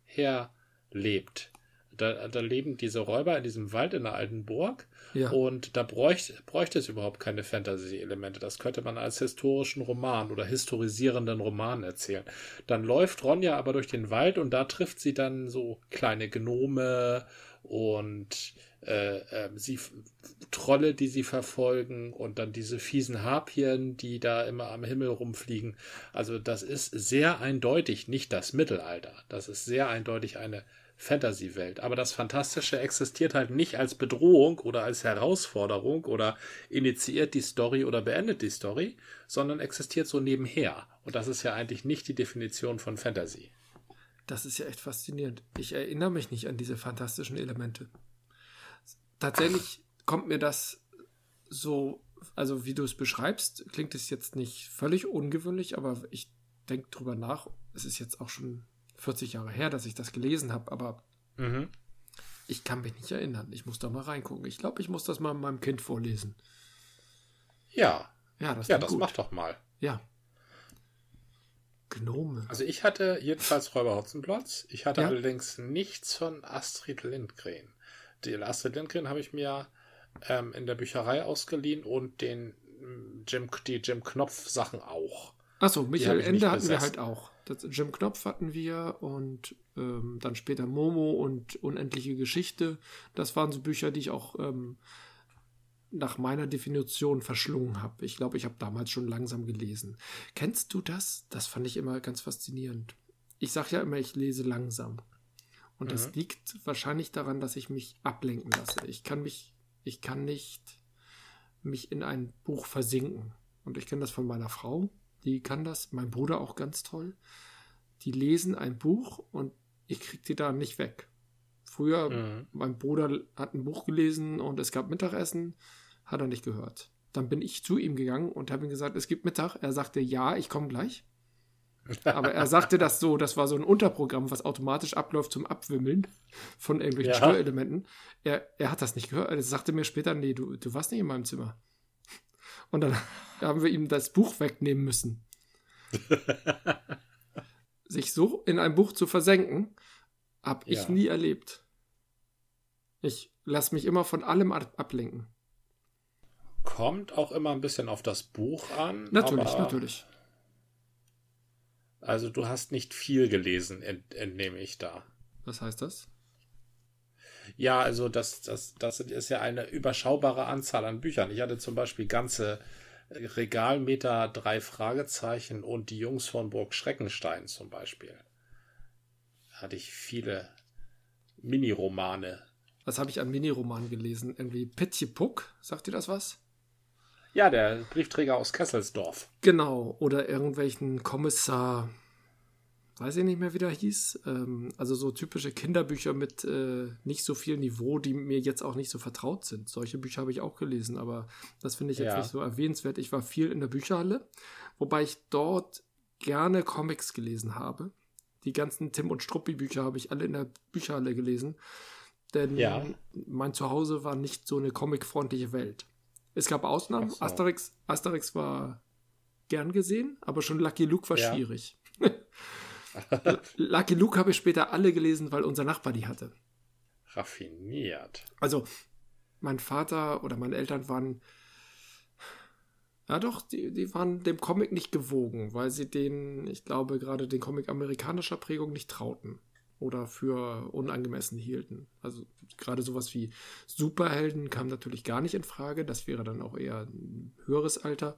Speaker 2: herlebt. Da, da leben diese Räuber in diesem Wald in der alten Burg ja. und da bräuchte, bräuchte es überhaupt keine Fantasy-Elemente. Das könnte man als historischen Roman oder historisierenden Roman erzählen. Dann läuft Ronja aber durch den Wald und da trifft sie dann so kleine Gnome und äh, äh, sie Trolle, die sie verfolgen und dann diese fiesen Harpien, die da immer am Himmel rumfliegen. Also das ist sehr eindeutig nicht das Mittelalter. Das ist sehr eindeutig eine Fantasy-Welt. Aber das Fantastische existiert halt nicht als Bedrohung oder als Herausforderung oder initiiert die Story oder beendet die Story, sondern existiert so nebenher. Und das ist ja eigentlich nicht die Definition von Fantasy.
Speaker 1: Das ist ja echt faszinierend. Ich erinnere mich nicht an diese fantastischen Elemente. Tatsächlich kommt mir das so, also wie du es beschreibst, klingt es jetzt nicht völlig ungewöhnlich, aber ich denke drüber nach. Es ist jetzt auch schon 40 Jahre her, dass ich das gelesen habe, aber mhm. ich kann mich nicht erinnern. Ich muss da mal reingucken. Ich glaube, ich muss das mal meinem Kind vorlesen.
Speaker 2: Ja. Ja, das, ja, das macht doch mal.
Speaker 1: Ja. Gnome.
Speaker 2: Also ich hatte jedenfalls Räuber Hotzenplotz. Ich hatte ja? allerdings nichts von Astrid Lindgren. Die Astrid Lindgren habe ich mir ähm, in der Bücherei ausgeliehen und den Jim, die Jim Knopf Sachen auch.
Speaker 1: Achso, Michael Ende hatten wir halt auch. Das Jim Knopf hatten wir und ähm, dann später Momo und Unendliche Geschichte. Das waren so Bücher, die ich auch ähm, nach meiner Definition verschlungen habe. Ich glaube, ich habe damals schon langsam gelesen. Kennst du das? Das fand ich immer ganz faszinierend. Ich sage ja immer, ich lese langsam. Und mhm. das liegt wahrscheinlich daran, dass ich mich ablenken lasse. Ich kann mich, ich kann nicht mich in ein Buch versinken. Und ich kenne das von meiner Frau die kann das, mein Bruder auch ganz toll. Die lesen ein Buch und ich krieg die da nicht weg. Früher, mhm. mein Bruder hat ein Buch gelesen und es gab Mittagessen, hat er nicht gehört. Dann bin ich zu ihm gegangen und habe ihm gesagt, es gibt Mittag. Er sagte, ja, ich komme gleich. Aber er sagte das so, das war so ein Unterprogramm, was automatisch abläuft zum Abwimmeln von irgendwelchen ja. Störelementen. Er, er hat das nicht gehört. Er sagte mir später, nee, du, du warst nicht in meinem Zimmer. Und dann haben wir ihm das Buch wegnehmen müssen. Sich so in ein Buch zu versenken, habe ich ja. nie erlebt. Ich lasse mich immer von allem ablenken.
Speaker 2: Kommt auch immer ein bisschen auf das Buch an.
Speaker 1: Natürlich, natürlich.
Speaker 2: Also du hast nicht viel gelesen, ent entnehme ich da.
Speaker 1: Was heißt das?
Speaker 2: Ja, also das, das, das ist ja eine überschaubare Anzahl an Büchern. Ich hatte zum Beispiel ganze Regalmeter drei Fragezeichen und die Jungs von Burg Schreckenstein zum Beispiel. Da hatte ich viele Miniromane.
Speaker 1: Was habe ich an Miniromanen gelesen? Irgendwie Pitje Puck, sagt dir das was?
Speaker 2: Ja, der Briefträger aus Kesselsdorf.
Speaker 1: Genau, oder irgendwelchen Kommissar weiß ich nicht mehr, wie der hieß. Ähm, also so typische Kinderbücher mit äh, nicht so viel Niveau, die mir jetzt auch nicht so vertraut sind. Solche Bücher habe ich auch gelesen, aber das finde ich jetzt ja. nicht so erwähnenswert. Ich war viel in der Bücherhalle, wobei ich dort gerne Comics gelesen habe. Die ganzen Tim und Struppi Bücher habe ich alle in der Bücherhalle gelesen, denn ja. mein Zuhause war nicht so eine comicfreundliche Welt. Es gab Ausnahmen. So. Asterix, Asterix war gern gesehen, aber schon Lucky Luke war ja. schwierig. Lucky Luke habe ich später alle gelesen, weil unser Nachbar die hatte.
Speaker 2: Raffiniert.
Speaker 1: Also, mein Vater oder meine Eltern waren. Ja, doch, die, die waren dem Comic nicht gewogen, weil sie den, ich glaube, gerade den Comic amerikanischer Prägung nicht trauten oder für unangemessen hielten. Also gerade sowas wie Superhelden kam natürlich gar nicht in Frage. Das wäre dann auch eher ein höheres Alter.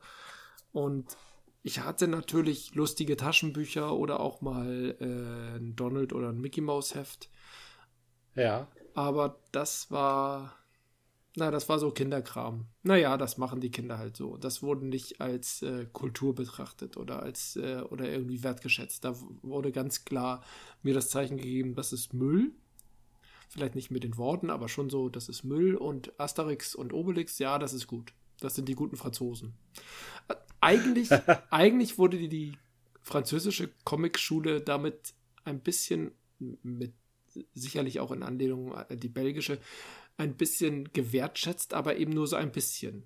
Speaker 1: Und ich hatte natürlich lustige Taschenbücher oder auch mal äh, ein Donald oder ein Mickey Mouse Heft.
Speaker 2: Ja.
Speaker 1: Aber das war, na, das war so Kinderkram. Naja, das machen die Kinder halt so. Das wurde nicht als äh, Kultur betrachtet oder als äh, oder irgendwie wertgeschätzt. Da wurde ganz klar mir das Zeichen gegeben, das ist Müll. Vielleicht nicht mit den Worten, aber schon so, das ist Müll und Asterix und Obelix, ja, das ist gut. Das sind die guten Franzosen. Eigentlich, eigentlich wurde die, die französische Comicschule damit ein bisschen mit sicherlich auch in Anlehnung an die belgische, ein bisschen gewertschätzt, aber eben nur so ein bisschen.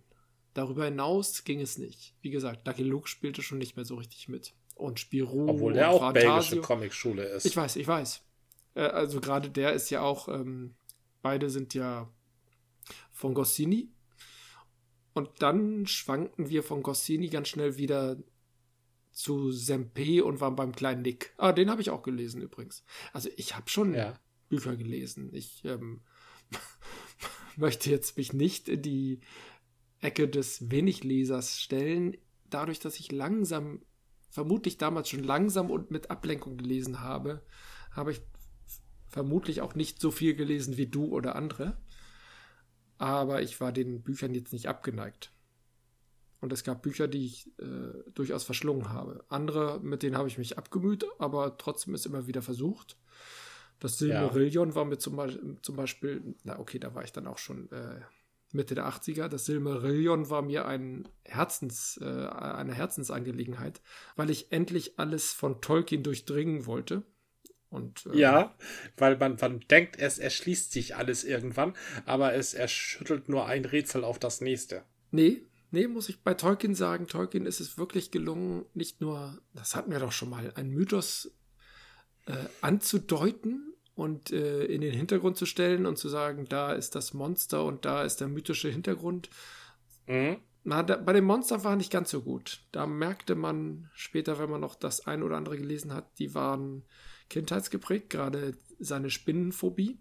Speaker 1: Darüber hinaus ging es nicht. Wie gesagt, Lucky Luke spielte schon nicht mehr so richtig mit. Und Spirou.
Speaker 2: Obwohl der auch Fantasio. belgische Comicschule ist.
Speaker 1: Ich weiß, ich weiß. Äh, also gerade der ist ja auch, ähm, beide sind ja von Goscinny. Und dann schwankten wir von Goscinny ganz schnell wieder zu Sempe und waren beim kleinen Nick. Ah, den habe ich auch gelesen übrigens. Also ich habe schon ja. Bücher gelesen. Ich ähm, möchte jetzt mich nicht in die Ecke des Weniglesers stellen, dadurch, dass ich langsam, vermutlich damals schon langsam und mit Ablenkung gelesen habe, habe ich vermutlich auch nicht so viel gelesen wie du oder andere. Aber ich war den Büchern jetzt nicht abgeneigt. Und es gab Bücher, die ich äh, durchaus verschlungen habe. Andere, mit denen habe ich mich abgemüht, aber trotzdem ist immer wieder versucht. Das Silmarillion ja. war mir zum, zum, Beispiel, na okay, da war ich dann auch schon äh, Mitte der 80er. Das Silmarillion war mir ein Herzens, äh, eine Herzensangelegenheit, weil ich endlich alles von Tolkien durchdringen wollte. Und,
Speaker 2: äh, ja, weil man, man denkt, es erschließt sich alles irgendwann, aber es erschüttelt nur ein Rätsel auf das nächste.
Speaker 1: Nee, nee, muss ich bei Tolkien sagen, Tolkien ist es wirklich gelungen, nicht nur, das hatten wir doch schon mal, einen Mythos äh, anzudeuten und äh, in den Hintergrund zu stellen und zu sagen, da ist das Monster und da ist der mythische Hintergrund. Mhm. Na, da, bei dem Monster war nicht ganz so gut. Da merkte man später, wenn man noch das ein oder andere gelesen hat, die waren kindheitsgeprägt, gerade seine Spinnenphobie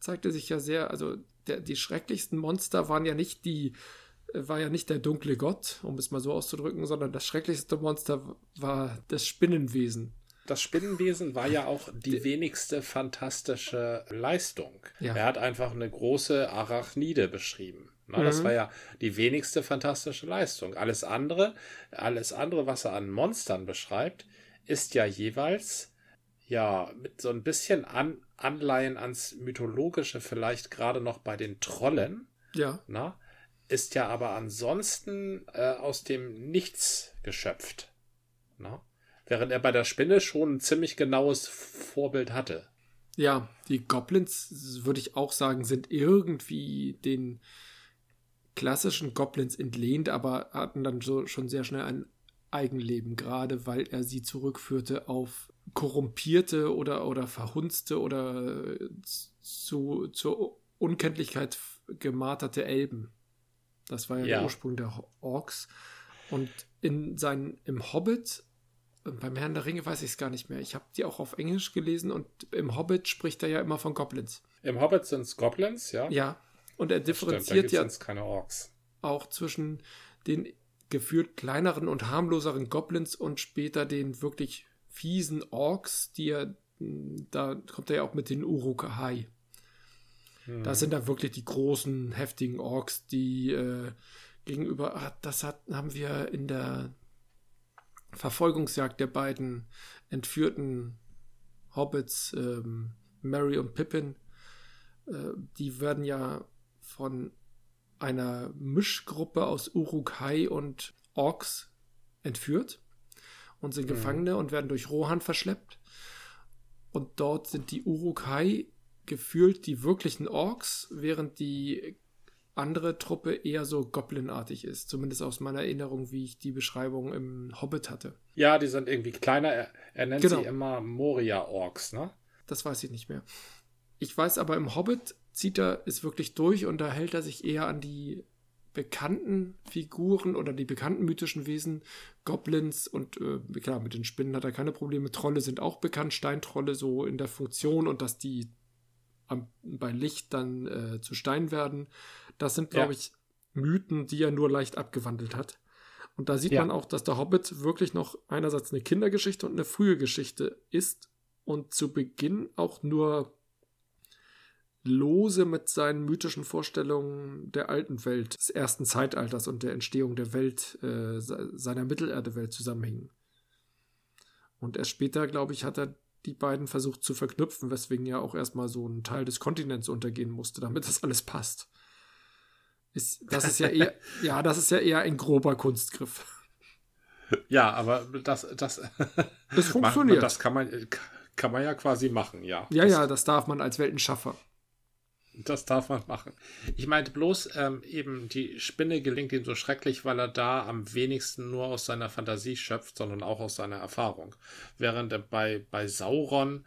Speaker 1: zeigte sich ja sehr, also der, die schrecklichsten Monster waren ja nicht die, war ja nicht der dunkle Gott, um es mal so auszudrücken, sondern das schrecklichste Monster war das Spinnenwesen
Speaker 2: das Spinnenwesen war ja auch die wenigste fantastische Leistung. Ja. Er hat einfach eine große Arachnide beschrieben. Na, mhm. Das war ja die wenigste fantastische Leistung. Alles andere, alles andere, was er an Monstern beschreibt, ist ja jeweils ja mit so ein bisschen an, Anleihen ans Mythologische, vielleicht gerade noch bei den Trollen.
Speaker 1: Ja.
Speaker 2: Na, ist ja aber ansonsten äh, aus dem Nichts geschöpft. Na? Während er bei der Spinne schon ein ziemlich genaues Vorbild hatte.
Speaker 1: Ja, die Goblins, würde ich auch sagen, sind irgendwie den klassischen Goblins entlehnt, aber hatten dann so schon sehr schnell ein Eigenleben, gerade weil er sie zurückführte auf korrumpierte oder, oder verhunzte oder zu, zur Unkenntlichkeit gemarterte Elben. Das war ja, ja. der Ursprung der Orks. Und in seinen, im Hobbit beim Herrn der Ringe weiß ich es gar nicht mehr. Ich habe die auch auf Englisch gelesen und im Hobbit spricht er ja immer von Goblins.
Speaker 2: Im Hobbit sind es Goblins, ja.
Speaker 1: Ja. Und er differenziert
Speaker 2: ja keine Orks.
Speaker 1: auch zwischen den gefühlt kleineren und harmloseren Goblins und später den wirklich fiesen Orks, die er, da kommt er ja auch mit den Uruk-hai. Hm. Das sind da wirklich die großen, heftigen Orks, die äh, gegenüber, ach, das hat, haben wir in der Verfolgungsjagd der beiden entführten Hobbits, ähm, Mary und Pippin, äh, die werden ja von einer Mischgruppe aus Uruk-hai und Orks entführt und sind mhm. Gefangene und werden durch Rohan verschleppt. Und dort sind die Uruk-hai gefühlt die wirklichen Orks, während die andere Truppe eher so Goblin-artig ist. Zumindest aus meiner Erinnerung, wie ich die Beschreibung im Hobbit hatte.
Speaker 2: Ja, die sind irgendwie kleiner. Er, er nennt genau. sie immer Moria-Orks, ne?
Speaker 1: Das weiß ich nicht mehr. Ich weiß aber, im Hobbit zieht er es wirklich durch und da hält er sich eher an die bekannten Figuren oder die bekannten mythischen Wesen, Goblins und äh, klar, mit den Spinnen hat er keine Probleme. Trolle sind auch bekannt, Steintrolle so in der Funktion und dass die am, bei Licht dann äh, zu Stein werden. Das sind, glaube ja. ich, Mythen, die er nur leicht abgewandelt hat. Und da sieht ja. man auch, dass der Hobbit wirklich noch einerseits eine Kindergeschichte und eine frühe Geschichte ist und zu Beginn auch nur lose mit seinen mythischen Vorstellungen der alten Welt, des ersten Zeitalters und der Entstehung der Welt, äh, seiner Mittelerde-Welt zusammenhingen. Und erst später, glaube ich, hat er die beiden versucht zu verknüpfen, weswegen ja auch erstmal so ein Teil des Kontinents untergehen musste, damit das alles passt. Ist, das ist ja eher, ja, das ist ja eher ein grober Kunstgriff.
Speaker 2: Ja, aber das, das,
Speaker 1: das funktioniert.
Speaker 2: das kann man, Kann man ja quasi machen, ja.
Speaker 1: Ja, das, ja, das darf man als Weltenschaffer.
Speaker 2: Das darf man machen. Ich meinte bloß, ähm, eben die Spinne gelingt ihm so schrecklich, weil er da am wenigsten nur aus seiner Fantasie schöpft, sondern auch aus seiner Erfahrung. Während er bei, bei Sauron,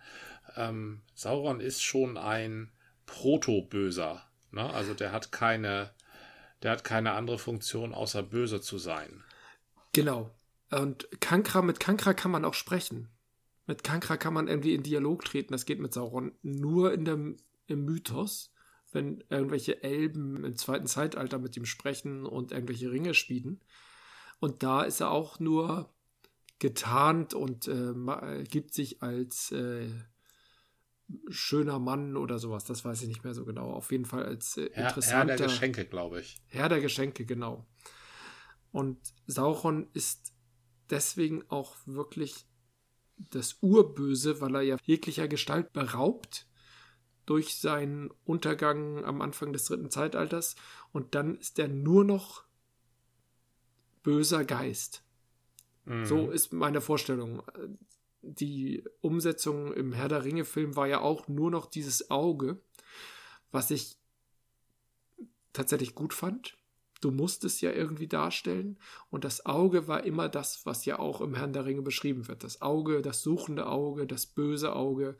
Speaker 2: ähm, Sauron ist schon ein Proto-Böser. Ne? Also der hat keine, der hat keine andere Funktion, außer böse zu sein.
Speaker 1: Genau. Und Kankra, mit Kankra kann man auch sprechen. Mit Kankra kann man irgendwie in Dialog treten. Das geht mit Sauron nur in dem, im Mythos wenn irgendwelche Elben im zweiten Zeitalter mit ihm sprechen und irgendwelche Ringe spielen. Und da ist er auch nur getarnt und äh, gibt sich als äh, schöner Mann oder sowas. Das weiß ich nicht mehr so genau. Auf jeden Fall als äh, interessanter.
Speaker 2: Herr der Geschenke, glaube ich.
Speaker 1: Herr der Geschenke, genau. Und Sauron ist deswegen auch wirklich das Urböse, weil er ja jeglicher Gestalt beraubt durch seinen Untergang am Anfang des dritten Zeitalters und dann ist er nur noch böser Geist. Mhm. So ist meine Vorstellung. Die Umsetzung im Herr der Ringe-Film war ja auch nur noch dieses Auge, was ich tatsächlich gut fand. Du musst es ja irgendwie darstellen. Und das Auge war immer das, was ja auch im Herrn der Ringe beschrieben wird. Das Auge, das suchende Auge, das böse Auge,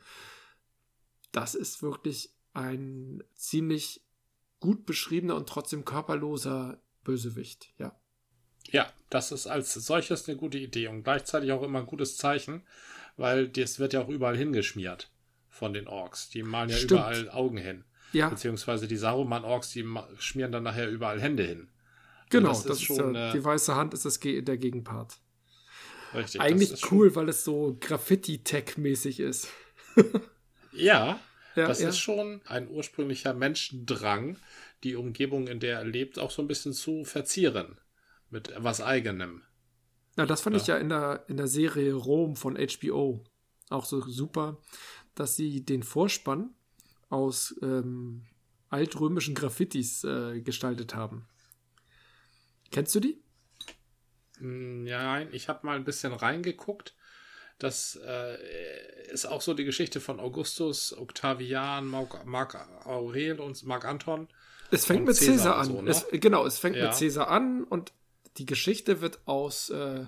Speaker 1: das ist wirklich ein ziemlich gut beschriebener und trotzdem körperloser Bösewicht, ja.
Speaker 2: Ja, das ist als solches eine gute Idee und gleichzeitig auch immer ein gutes Zeichen, weil das wird ja auch überall hingeschmiert von den Orks. Die malen ja Stimmt. überall Augen hin. Ja. Beziehungsweise die Saruman-Orks, die schmieren dann nachher überall Hände hin.
Speaker 1: Genau, das, das, ist schon. Ja, die weiße Hand ist das der Gegenpart. Richtig. Eigentlich cool, weil es so Graffiti-Tech-mäßig ist.
Speaker 2: Ja, ja das ja. ist schon ein ursprünglicher Menschendrang, die Umgebung, in der er lebt, auch so ein bisschen zu verzieren. Mit was Eigenem.
Speaker 1: Ja, das fand ja. ich ja in der, in der Serie Rom von HBO auch so super, dass sie den Vorspann aus ähm, altrömischen Graffitis äh, gestaltet haben. Kennst du die?
Speaker 2: Hm, nein, ich habe mal ein bisschen reingeguckt. Das äh, ist auch so die Geschichte von Augustus, Octavian, Mark, Mark Aurel und Mark Anton.
Speaker 1: Es fängt mit Cäsar, Cäsar an. So, ne? es, genau, es fängt ja. mit Cäsar an und die Geschichte wird aus äh,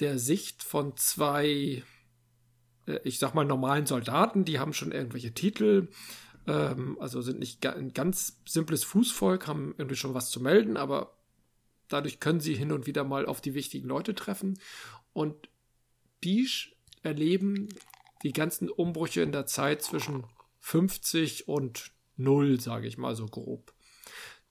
Speaker 1: der Sicht von zwei, äh, ich sag mal, normalen Soldaten, die haben schon irgendwelche Titel, ähm, also sind nicht ein ganz simples Fußvolk, haben irgendwie schon was zu melden, aber dadurch können sie hin und wieder mal auf die wichtigen Leute treffen. Und die erleben die ganzen Umbrüche in der Zeit zwischen 50 und 0, sage ich mal so grob.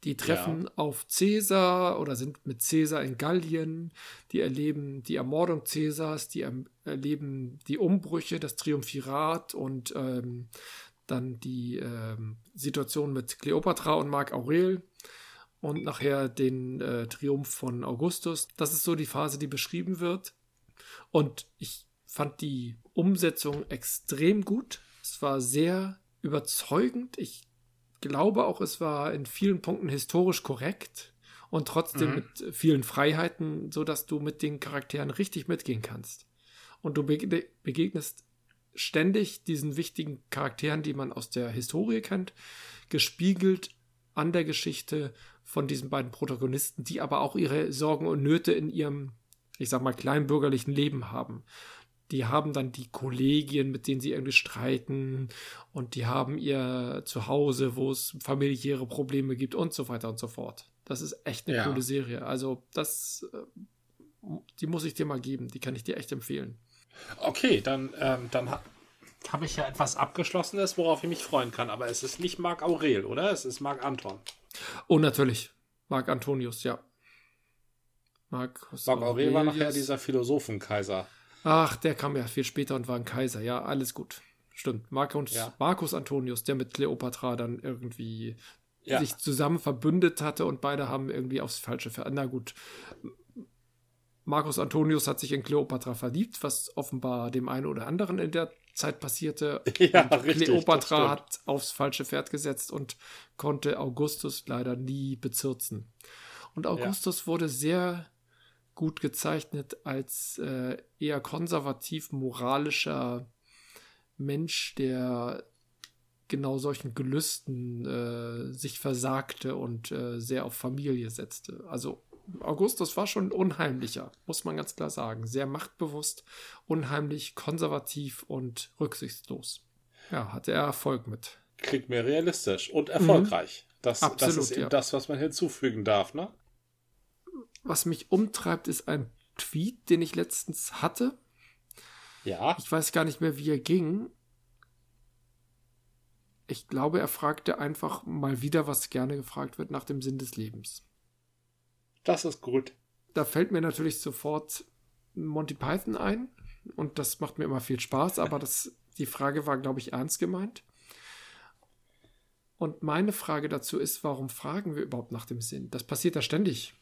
Speaker 1: Die treffen ja. auf Cäsar oder sind mit Cäsar in Gallien. Die erleben die Ermordung Cäsars, die erleben die Umbrüche, das Triumphirat und ähm, dann die ähm, Situation mit Kleopatra und Mark Aurel und nachher den äh, Triumph von Augustus. Das ist so die Phase, die beschrieben wird. Und ich fand die Umsetzung extrem gut. Es war sehr überzeugend. Ich glaube auch, es war in vielen Punkten historisch korrekt und trotzdem mhm. mit vielen Freiheiten, so dass du mit den Charakteren richtig mitgehen kannst. Und du begegnest ständig diesen wichtigen Charakteren, die man aus der Historie kennt, gespiegelt an der Geschichte von diesen beiden Protagonisten, die aber auch ihre Sorgen und Nöte in ihrem ich sag mal, kleinbürgerlichen Leben haben. Die haben dann die Kollegien, mit denen sie irgendwie streiten und die haben ihr Zuhause, wo es familiäre Probleme gibt und so weiter und so fort. Das ist echt eine ja. coole Serie. Also, das, äh, die muss ich dir mal geben. Die kann ich dir echt empfehlen.
Speaker 2: Okay, dann, ähm, dann ha habe ich ja etwas Abgeschlossenes, worauf ich mich freuen kann. Aber es ist nicht Marc Aurel, oder? Es ist Marc Anton.
Speaker 1: Oh, natürlich. Marc Antonius, ja.
Speaker 2: Marcus Marc Aurel war nachher dieser Philosophenkaiser.
Speaker 1: Ach, der kam ja viel später und war ein Kaiser. Ja, alles gut. Stimmt. Marcus, ja. Marcus Antonius, der mit Kleopatra dann irgendwie ja. sich zusammen verbündet hatte und beide haben irgendwie aufs falsche Pferd. Na gut. Marcus Antonius hat sich in Kleopatra verliebt, was offenbar dem einen oder anderen in der Zeit passierte. Ja, richtig, Kleopatra hat aufs falsche Pferd gesetzt und konnte Augustus leider nie bezirzen. Und Augustus ja. wurde sehr gut gezeichnet als äh, eher konservativ moralischer Mensch, der genau solchen Gelüsten äh, sich versagte und äh, sehr auf Familie setzte. Also Augustus war schon unheimlicher, muss man ganz klar sagen. Sehr machtbewusst, unheimlich, konservativ und rücksichtslos. Ja, hatte er Erfolg mit.
Speaker 2: Klingt mir realistisch und erfolgreich. Mhm. Das, Absolut, das ist eben ja. das, was man hinzufügen darf, ne?
Speaker 1: Was mich umtreibt, ist ein Tweet, den ich letztens hatte.
Speaker 2: Ja.
Speaker 1: Ich weiß gar nicht mehr, wie er ging. Ich glaube, er fragte einfach mal wieder, was gerne gefragt wird, nach dem Sinn des Lebens.
Speaker 2: Das ist gut.
Speaker 1: Da fällt mir natürlich sofort Monty Python ein. Und das macht mir immer viel Spaß, aber das, die Frage war, glaube ich, ernst gemeint. Und meine Frage dazu ist, warum fragen wir überhaupt nach dem Sinn? Das passiert ja ständig.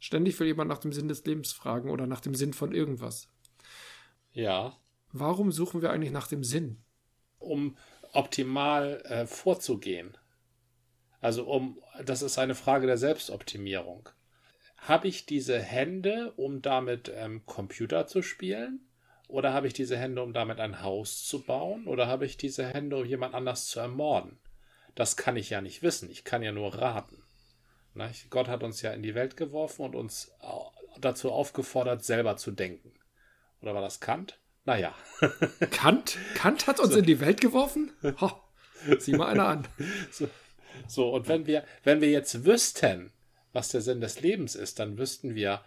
Speaker 1: Ständig will jemand nach dem Sinn des Lebens fragen oder nach dem Sinn von irgendwas.
Speaker 2: Ja.
Speaker 1: Warum suchen wir eigentlich nach dem Sinn?
Speaker 2: Um optimal äh, vorzugehen. Also um, das ist eine Frage der Selbstoptimierung. Habe ich diese Hände, um damit ähm, Computer zu spielen? Oder habe ich diese Hände, um damit ein Haus zu bauen? Oder habe ich diese Hände, um jemand anders zu ermorden? Das kann ich ja nicht wissen. Ich kann ja nur raten. Gott hat uns ja in die Welt geworfen und uns dazu aufgefordert, selber zu denken. Oder war das Kant? Naja.
Speaker 1: Kant? Kant hat uns so. in die Welt geworfen? Ho, sieh mal einer an.
Speaker 2: So, so, und wenn wir, wenn wir jetzt wüssten, was der Sinn des Lebens ist, dann wüssten wir,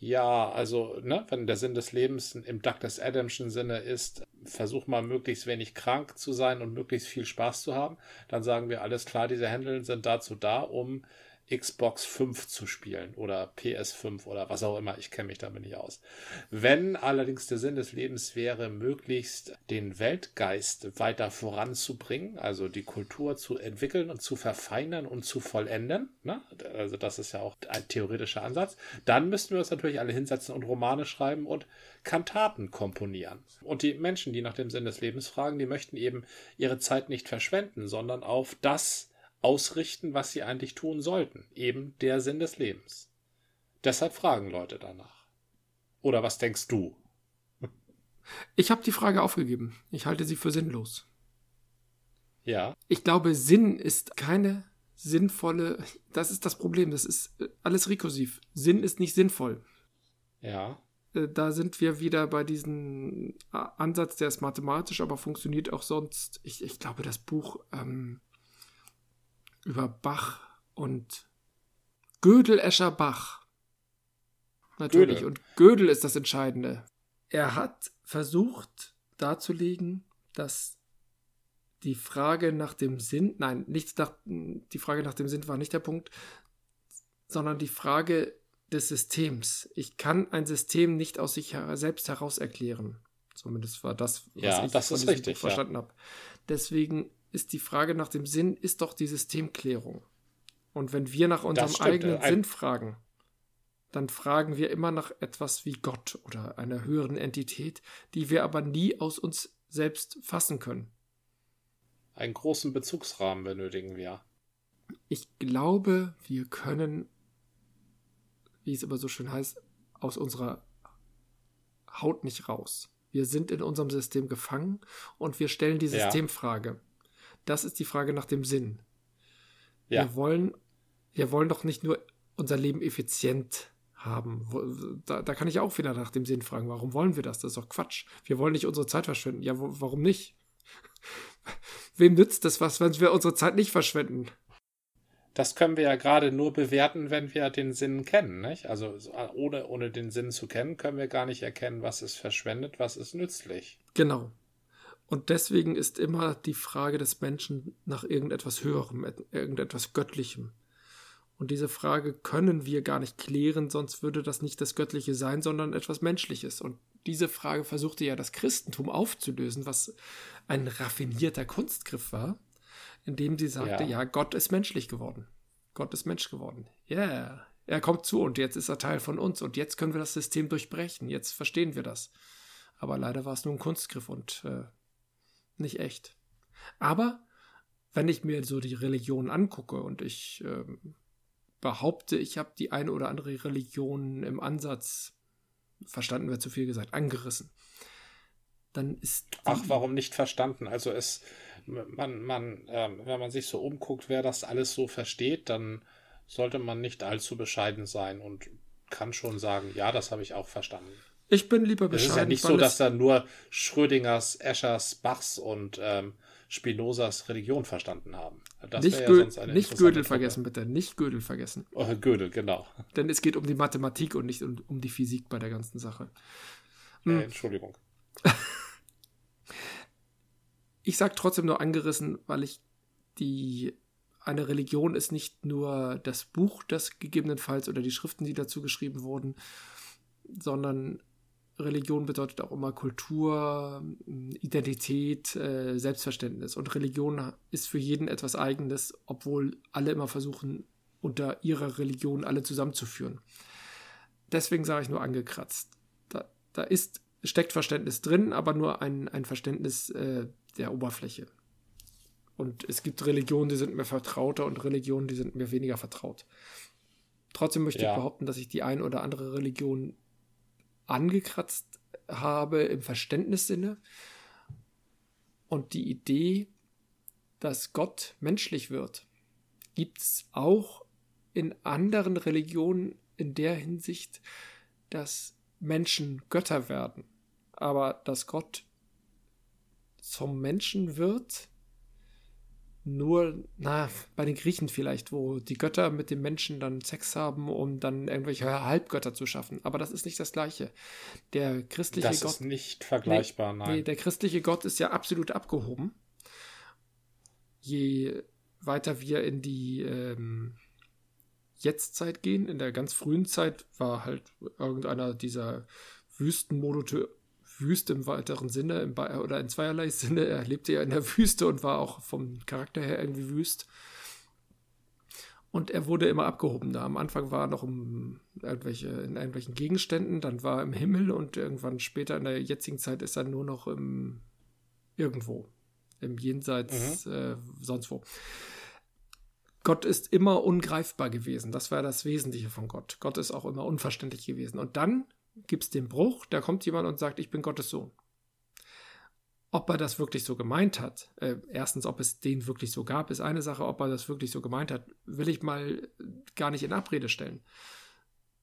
Speaker 2: ja, also, ne, wenn der Sinn des Lebens im Douglas Adamschen Sinne ist, versuch mal möglichst wenig krank zu sein und möglichst viel Spaß zu haben, dann sagen wir alles klar, diese Händeln sind dazu da, um Xbox 5 zu spielen oder PS5 oder was auch immer. Ich kenne mich damit nicht aus. Wenn allerdings der Sinn des Lebens wäre, möglichst den Weltgeist weiter voranzubringen, also die Kultur zu entwickeln und zu verfeinern und zu vollenden, ne? also das ist ja auch ein theoretischer Ansatz, dann müssten wir uns natürlich alle hinsetzen und Romane schreiben und Kantaten komponieren. Und die Menschen, die nach dem Sinn des Lebens fragen, die möchten eben ihre Zeit nicht verschwenden, sondern auf das ausrichten, was sie eigentlich tun sollten. Eben der Sinn des Lebens. Deshalb fragen Leute danach. Oder was denkst du?
Speaker 1: Ich habe die Frage aufgegeben. Ich halte sie für sinnlos.
Speaker 2: Ja.
Speaker 1: Ich glaube, Sinn ist keine sinnvolle. Das ist das Problem. Das ist äh, alles rekursiv. Sinn ist nicht sinnvoll.
Speaker 2: Ja.
Speaker 1: Äh, da sind wir wieder bei diesem äh, Ansatz, der ist mathematisch, aber funktioniert auch sonst. Ich, ich glaube, das Buch ähm, über Bach und Gödel Escher Bach. Natürlich. Gödel. Und Gödel ist das Entscheidende. Er hat versucht darzulegen, dass die Frage nach dem Sinn, nein, nicht nach, die Frage nach dem Sinn war nicht der Punkt, sondern die Frage des Systems. Ich kann ein System nicht aus sich selbst heraus erklären. Zumindest war das,
Speaker 2: was ja, ich das von richtig,
Speaker 1: verstanden ja. habe. Deswegen ist die Frage nach dem Sinn, ist doch die Systemklärung. Und wenn wir nach unserem eigenen Sinn fragen, dann fragen wir immer nach etwas wie Gott oder einer höheren Entität, die wir aber nie aus uns selbst fassen können.
Speaker 2: Einen großen Bezugsrahmen benötigen wir.
Speaker 1: Ich glaube, wir können, wie es immer so schön heißt, aus unserer Haut nicht raus. Wir sind in unserem System gefangen und wir stellen die Systemfrage. Ja. Das ist die Frage nach dem Sinn. Ja. Wir wollen, wir wollen doch nicht nur unser Leben effizient haben. Da, da, kann ich auch wieder nach dem Sinn fragen. Warum wollen wir das? Das ist doch Quatsch. Wir wollen nicht unsere Zeit verschwenden. Ja, wo, warum nicht? Wem nützt das was, wenn wir unsere Zeit nicht verschwenden?
Speaker 2: Das können wir ja gerade nur bewerten, wenn wir den Sinn kennen. Nicht? Also ohne, ohne den Sinn zu kennen, können wir gar nicht erkennen, was ist verschwendet, was ist nützlich.
Speaker 1: Genau. Und deswegen ist immer die Frage des Menschen nach irgendetwas Höherem, irgendetwas Göttlichem. Und diese Frage können wir gar nicht klären, sonst würde das nicht das Göttliche sein, sondern etwas Menschliches. Und diese Frage versuchte ja das Christentum aufzulösen, was ein raffinierter Kunstgriff war, indem sie sagte, ja, ja Gott ist menschlich geworden. Gott ist Mensch geworden. Ja, yeah. er kommt zu und jetzt ist er Teil von uns und jetzt können wir das System durchbrechen. Jetzt verstehen wir das. Aber leider war es nur ein Kunstgriff und äh, nicht echt. Aber wenn ich mir so die Religion angucke und ich ähm, behaupte, ich habe die eine oder andere Religion im Ansatz, verstanden wird zu viel gesagt, angerissen, dann ist.
Speaker 2: Ach, warum nicht verstanden? Also es, man, man, äh, wenn man sich so umguckt, wer das alles so versteht, dann sollte man nicht allzu bescheiden sein und kann schon sagen, ja, das habe ich auch verstanden.
Speaker 1: Ich bin lieber
Speaker 2: bescheiden. Es ist ja nicht so, dass da nur Schrödingers, Eschers, Bachs und ähm, Spinozas Religion verstanden haben.
Speaker 1: Das nicht, ja sonst eine nicht Gödel vergessen, bitte. Nicht Gödel vergessen.
Speaker 2: Oh, Gödel, genau.
Speaker 1: Denn es geht um die Mathematik und nicht um, um die Physik bei der ganzen Sache.
Speaker 2: Hm. Äh, Entschuldigung.
Speaker 1: ich sage trotzdem nur angerissen, weil ich die eine Religion ist nicht nur das Buch, das gegebenenfalls oder die Schriften, die dazu geschrieben wurden, sondern Religion bedeutet auch immer Kultur, Identität, äh, Selbstverständnis. Und Religion ist für jeden etwas Eigenes, obwohl alle immer versuchen, unter ihrer Religion alle zusammenzuführen. Deswegen sage ich nur angekratzt. Da, da ist, steckt Verständnis drin, aber nur ein, ein Verständnis äh, der Oberfläche. Und es gibt Religionen, die sind mir vertrauter und Religionen, die sind mir weniger vertraut. Trotzdem möchte ja. ich behaupten, dass ich die ein oder andere Religion angekratzt habe im Verständnissinne. Und die Idee, dass Gott menschlich wird, gibt es auch in anderen Religionen in der Hinsicht, dass Menschen Götter werden. Aber dass Gott zum Menschen wird, nur, na, bei den Griechen vielleicht, wo die Götter mit den Menschen dann Sex haben, um dann irgendwelche Halbgötter zu schaffen. Aber das ist nicht das Gleiche. Der christliche
Speaker 2: das
Speaker 1: Gott.
Speaker 2: Ist nicht vergleichbar, nee, nein. Nee,
Speaker 1: der christliche Gott ist ja absolut abgehoben. Je weiter wir in die ähm, Jetztzeit gehen, in der ganz frühen Zeit, war halt irgendeiner dieser Wüstenmonothe Wüste im weiteren Sinne im oder in zweierlei Sinne. Er lebte ja in der Wüste und war auch vom Charakter her irgendwie wüst. Und er wurde immer abgehobener. Am Anfang war er noch um irgendwelche, in irgendwelchen Gegenständen, dann war er im Himmel und irgendwann später in der jetzigen Zeit ist er nur noch im irgendwo. Im Jenseits, mhm. äh, sonst wo. Gott ist immer ungreifbar gewesen. Das war das Wesentliche von Gott. Gott ist auch immer unverständlich gewesen. Und dann gibt es den Bruch, da kommt jemand und sagt, ich bin Gottes Sohn. Ob er das wirklich so gemeint hat, äh, erstens, ob es den wirklich so gab, ist eine Sache, ob er das wirklich so gemeint hat, will ich mal gar nicht in Abrede stellen.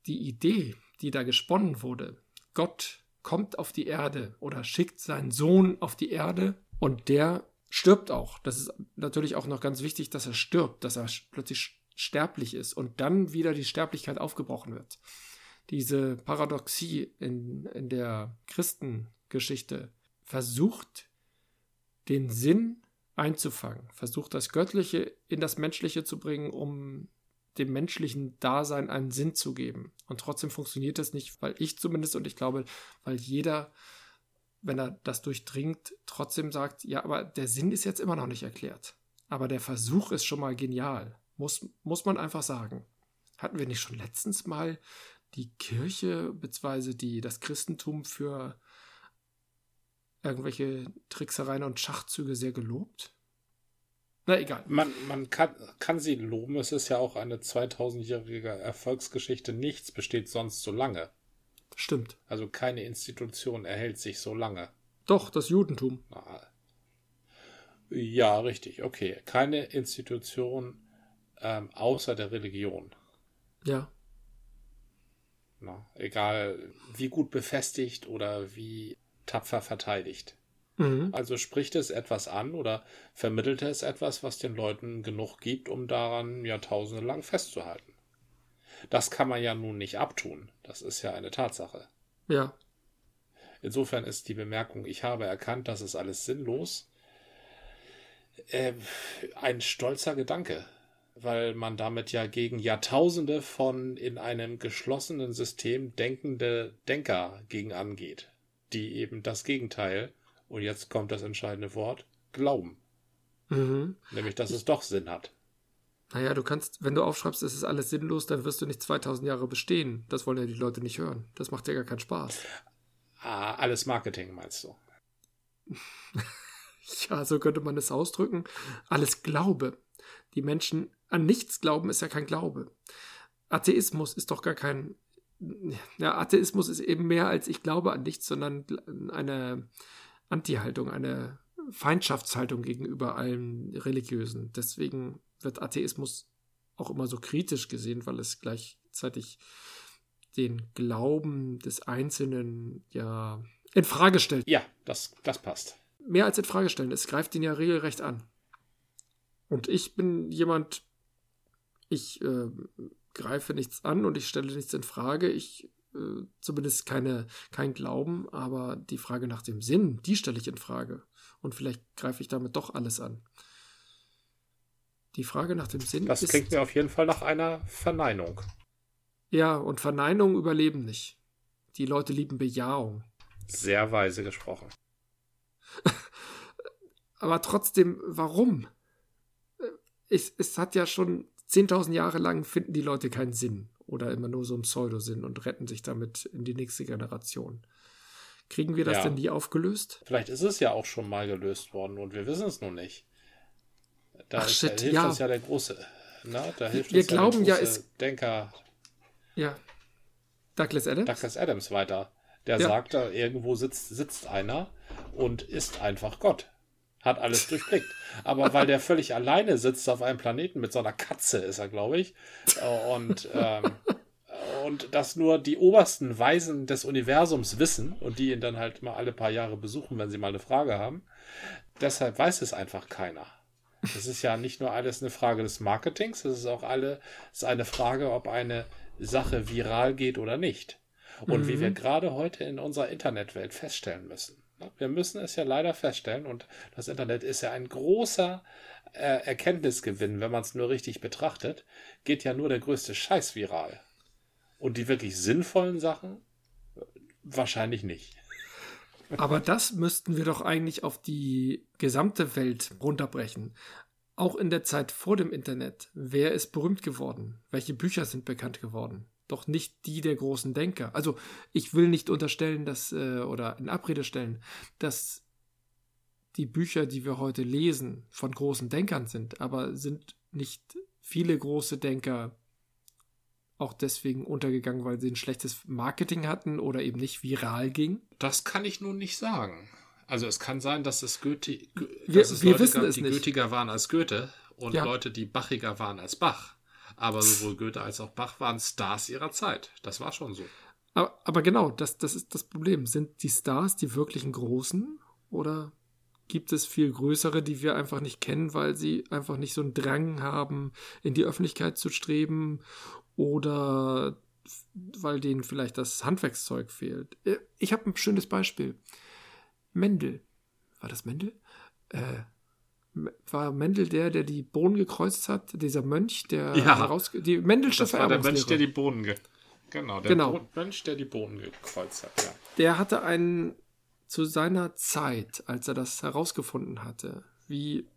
Speaker 1: Die Idee, die da gesponnen wurde, Gott kommt auf die Erde oder schickt seinen Sohn auf die Erde und der stirbt auch. Das ist natürlich auch noch ganz wichtig, dass er stirbt, dass er plötzlich sterblich ist und dann wieder die Sterblichkeit aufgebrochen wird diese Paradoxie in, in der Christengeschichte versucht, den Sinn einzufangen, versucht das Göttliche in das Menschliche zu bringen, um dem menschlichen Dasein einen Sinn zu geben. Und trotzdem funktioniert das nicht, weil ich zumindest und ich glaube, weil jeder, wenn er das durchdringt, trotzdem sagt, ja, aber der Sinn ist jetzt immer noch nicht erklärt. Aber der Versuch ist schon mal genial. Muss, muss man einfach sagen. Hatten wir nicht schon letztens mal die Kirche bzw. Die, das Christentum für irgendwelche Tricksereien und Schachzüge sehr gelobt?
Speaker 2: Na egal. Man, man kann, kann sie loben. Es ist ja auch eine 2000-jährige Erfolgsgeschichte. Nichts besteht sonst so lange.
Speaker 1: Stimmt.
Speaker 2: Also keine Institution erhält sich so lange.
Speaker 1: Doch, das Judentum.
Speaker 2: Ja, richtig. Okay. Keine Institution ähm, außer der Religion.
Speaker 1: Ja.
Speaker 2: Na, egal wie gut befestigt oder wie tapfer verteidigt. Mhm. Also spricht es etwas an oder vermittelt es etwas, was den Leuten genug gibt, um daran Jahrtausende lang festzuhalten. Das kann man ja nun nicht abtun. Das ist ja eine Tatsache.
Speaker 1: Ja.
Speaker 2: Insofern ist die Bemerkung, ich habe erkannt, das ist alles sinnlos, äh, ein stolzer Gedanke weil man damit ja gegen Jahrtausende von in einem geschlossenen System denkende Denker gegen angeht, die eben das Gegenteil, und jetzt kommt das entscheidende Wort, glauben. Mhm. Nämlich, dass es doch Sinn hat.
Speaker 1: Naja, du kannst, wenn du aufschreibst, es ist alles sinnlos, dann wirst du nicht 2000 Jahre bestehen. Das wollen ja die Leute nicht hören. Das macht ja gar keinen Spaß.
Speaker 2: Ah, alles Marketing, meinst du?
Speaker 1: Ja, so könnte man es ausdrücken. Alles Glaube. Die Menschen an nichts glauben, ist ja kein Glaube. Atheismus ist doch gar kein. Ja, Atheismus ist eben mehr als ich glaube an nichts, sondern eine Anti-Haltung, eine Feindschaftshaltung gegenüber allem Religiösen. Deswegen wird Atheismus auch immer so kritisch gesehen, weil es gleichzeitig den Glauben des Einzelnen ja in Frage stellt.
Speaker 2: Ja, das, das passt.
Speaker 1: Mehr als in Frage stellen. Es greift ihn ja regelrecht an. Und ich bin jemand, ich äh, greife nichts an und ich stelle nichts in Frage. Ich äh, zumindest keine, kein Glauben, aber die Frage nach dem Sinn, die stelle ich in Frage. Und vielleicht greife ich damit doch alles an. Die Frage nach dem Sinn.
Speaker 2: Das klingt mir auf jeden Fall nach einer Verneinung.
Speaker 1: Ja, und Verneinungen überleben nicht. Die Leute lieben Bejahung.
Speaker 2: Sehr weise gesprochen.
Speaker 1: Aber trotzdem, warum? Es, es hat ja schon 10.000 Jahre lang finden die Leute keinen Sinn oder immer nur so einen Pseudosinn und retten sich damit in die nächste Generation. Kriegen wir das ja. denn nie aufgelöst?
Speaker 2: Vielleicht ist es ja auch schon mal gelöst worden und wir wissen es noch nicht. Da, Ach, ist, shit, da hilft ja. uns ja der große. Na, da hilft
Speaker 1: wir uns glauben ja, der große ja, es,
Speaker 2: Denker.
Speaker 1: Ja. Douglas Adams?
Speaker 2: Douglas Adams weiter. Der sagt, da irgendwo sitzt, sitzt einer und ist einfach Gott. Hat alles durchblickt. Aber weil der völlig alleine sitzt auf einem Planeten mit so einer Katze, ist er, glaube ich. Und, ähm, und das nur die obersten Weisen des Universums wissen und die ihn dann halt mal alle paar Jahre besuchen, wenn sie mal eine Frage haben. Deshalb weiß es einfach keiner. Das ist ja nicht nur alles eine Frage des Marketings, es ist auch alle, ist eine Frage, ob eine Sache viral geht oder nicht. Und mhm. wie wir mhm. gerade heute in unserer Internetwelt feststellen müssen. Wir müssen es ja leider feststellen, und das Internet ist ja ein großer äh, Erkenntnisgewinn, wenn man es nur richtig betrachtet, geht ja nur der größte Scheiß viral. Und die wirklich sinnvollen Sachen wahrscheinlich nicht.
Speaker 1: Aber das müssten wir doch eigentlich auf die gesamte Welt runterbrechen. Auch in der Zeit vor dem Internet. Wer ist berühmt geworden? Welche Bücher sind bekannt geworden? Doch nicht die der großen Denker. Also ich will nicht unterstellen, dass äh, oder in Abrede stellen, dass die Bücher, die wir heute lesen, von großen Denkern sind, aber sind nicht viele große Denker auch deswegen untergegangen, weil sie ein schlechtes Marketing hatten oder eben nicht viral ging?
Speaker 2: Das kann ich nun nicht sagen. Also es kann sein, dass es Goethe,
Speaker 1: wir, dass es wir Leute wissen gab,
Speaker 2: es
Speaker 1: die
Speaker 2: nicht. Goethiger waren als Goethe und ja. Leute, die bachiger waren als Bach. Aber sowohl Goethe als auch Bach waren Stars ihrer Zeit. Das war schon so.
Speaker 1: Aber, aber genau, das, das ist das Problem. Sind die Stars die wirklichen Großen oder gibt es viel größere, die wir einfach nicht kennen, weil sie einfach nicht so einen Drang haben, in die Öffentlichkeit zu streben oder weil denen vielleicht das Handwerkszeug fehlt. Äh, ich habe ein schönes Beispiel. Mendel. War das Mendel? Äh, war Mendel der, der die Bohnen gekreuzt hat? Dieser Mönch, der
Speaker 2: ja, heraus
Speaker 1: die Mendelsche
Speaker 2: Das war der Mönch, der die Bohnen ge
Speaker 1: Genau, der genau.
Speaker 2: Bo Mönch, der die Bohnen gekreuzt hat, ja.
Speaker 1: Der hatte einen zu seiner Zeit, als er das herausgefunden hatte, wie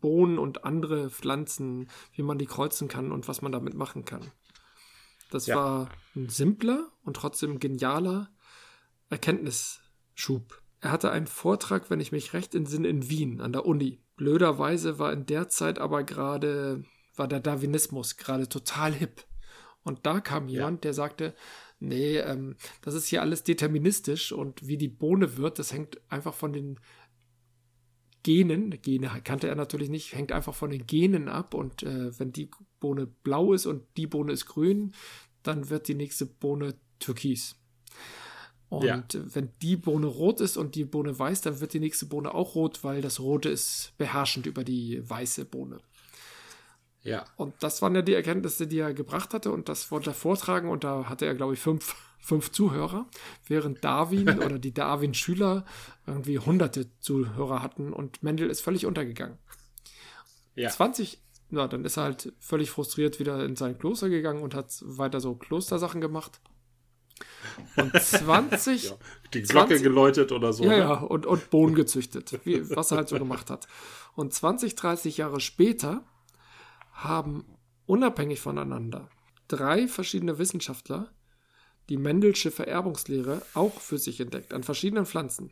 Speaker 1: Bohnen und andere Pflanzen, wie man die kreuzen kann und was man damit machen kann. Das ja. war ein simpler und trotzdem genialer Erkenntnisschub. Er hatte einen Vortrag, wenn ich mich recht entsinne, in Wien an der Uni. Blöderweise war in der Zeit aber gerade, war der Darwinismus gerade total hip. Und da kam jemand, ja. der sagte, nee, ähm, das ist hier alles deterministisch und wie die Bohne wird, das hängt einfach von den Genen, Gene kannte er natürlich nicht, hängt einfach von den Genen ab und äh, wenn die Bohne blau ist und die Bohne ist grün, dann wird die nächste Bohne türkis. Und ja. wenn die Bohne rot ist und die Bohne weiß, dann wird die nächste Bohne auch rot, weil das Rote ist beherrschend über die weiße Bohne.
Speaker 2: Ja.
Speaker 1: Und das waren ja die Erkenntnisse, die er gebracht hatte und das wollte er vortragen und da hatte er, glaube ich, fünf, fünf Zuhörer, während Darwin oder die Darwin-Schüler irgendwie hunderte Zuhörer hatten und Mendel ist völlig untergegangen. Ja. 20, na, dann ist er halt völlig frustriert wieder in sein Kloster gegangen und hat weiter so Klostersachen gemacht. Und 20. ja,
Speaker 2: die Glocke 20, geläutet oder so.
Speaker 1: Ja, ne? ja, und, und Bohnen gezüchtet, wie, was er halt so gemacht hat. Und 20, 30 Jahre später haben unabhängig voneinander drei verschiedene Wissenschaftler die Mendelsche Vererbungslehre auch für sich entdeckt, an verschiedenen Pflanzen.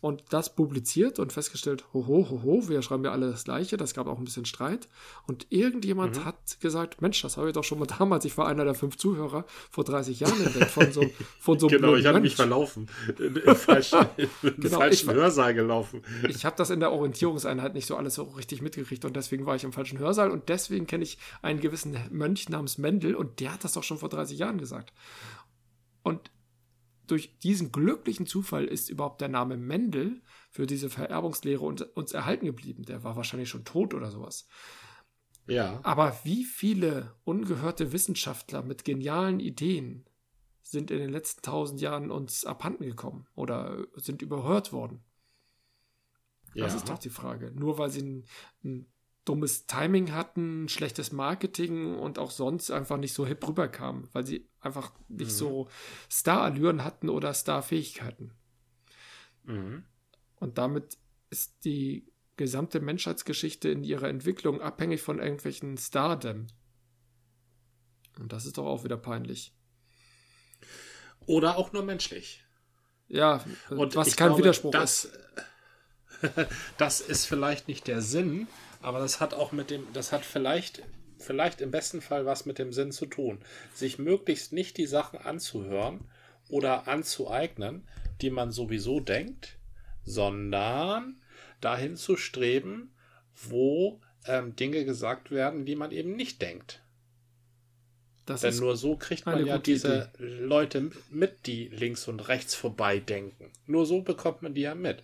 Speaker 1: Und das publiziert und festgestellt, hoho, hoho, wir schreiben ja alle das Gleiche. Das gab auch ein bisschen Streit. Und irgendjemand mhm. hat gesagt, Mensch, das habe ich doch schon mal damals, ich war einer der fünf Zuhörer vor 30 Jahren entdeckt von so, von so
Speaker 2: einem Genau, ich hatte mich verlaufen. Im falschen, genau, falschen Hörsaal gelaufen.
Speaker 1: Ich habe das in der Orientierungseinheit nicht so alles so richtig mitgekriegt und deswegen war ich im falschen Hörsaal und deswegen kenne ich einen gewissen Mönch namens Mendel und der hat das doch schon vor 30 Jahren gesagt. Und durch diesen glücklichen Zufall ist überhaupt der Name Mendel für diese Vererbungslehre uns erhalten geblieben. Der war wahrscheinlich schon tot oder sowas. Ja. Aber wie viele ungehörte Wissenschaftler mit genialen Ideen sind in den letzten tausend Jahren uns abhanden gekommen oder sind überhört worden? Ja. Das ist doch die Frage. Nur weil sie ein, ein dummes Timing hatten, schlechtes Marketing und auch sonst einfach nicht so hip rüberkamen, weil sie einfach nicht mhm. so Star-Allüren hatten oder Star-Fähigkeiten. Mhm. Und damit ist die gesamte Menschheitsgeschichte in ihrer Entwicklung abhängig von irgendwelchen Stardom. Und das ist doch auch wieder peinlich.
Speaker 2: Oder auch nur menschlich.
Speaker 1: Ja, und was kein glaube, Widerspruch
Speaker 2: das, ist. das ist vielleicht nicht der Sinn aber das hat auch mit dem, das hat vielleicht, vielleicht im besten Fall was mit dem Sinn zu tun. Sich möglichst nicht die Sachen anzuhören oder anzueignen, die man sowieso denkt, sondern dahin zu streben, wo ähm, Dinge gesagt werden, die man eben nicht denkt. Das Denn nur so kriegt man ja diese Idee. Leute mit, die links und rechts vorbei denken. Nur so bekommt man die ja mit.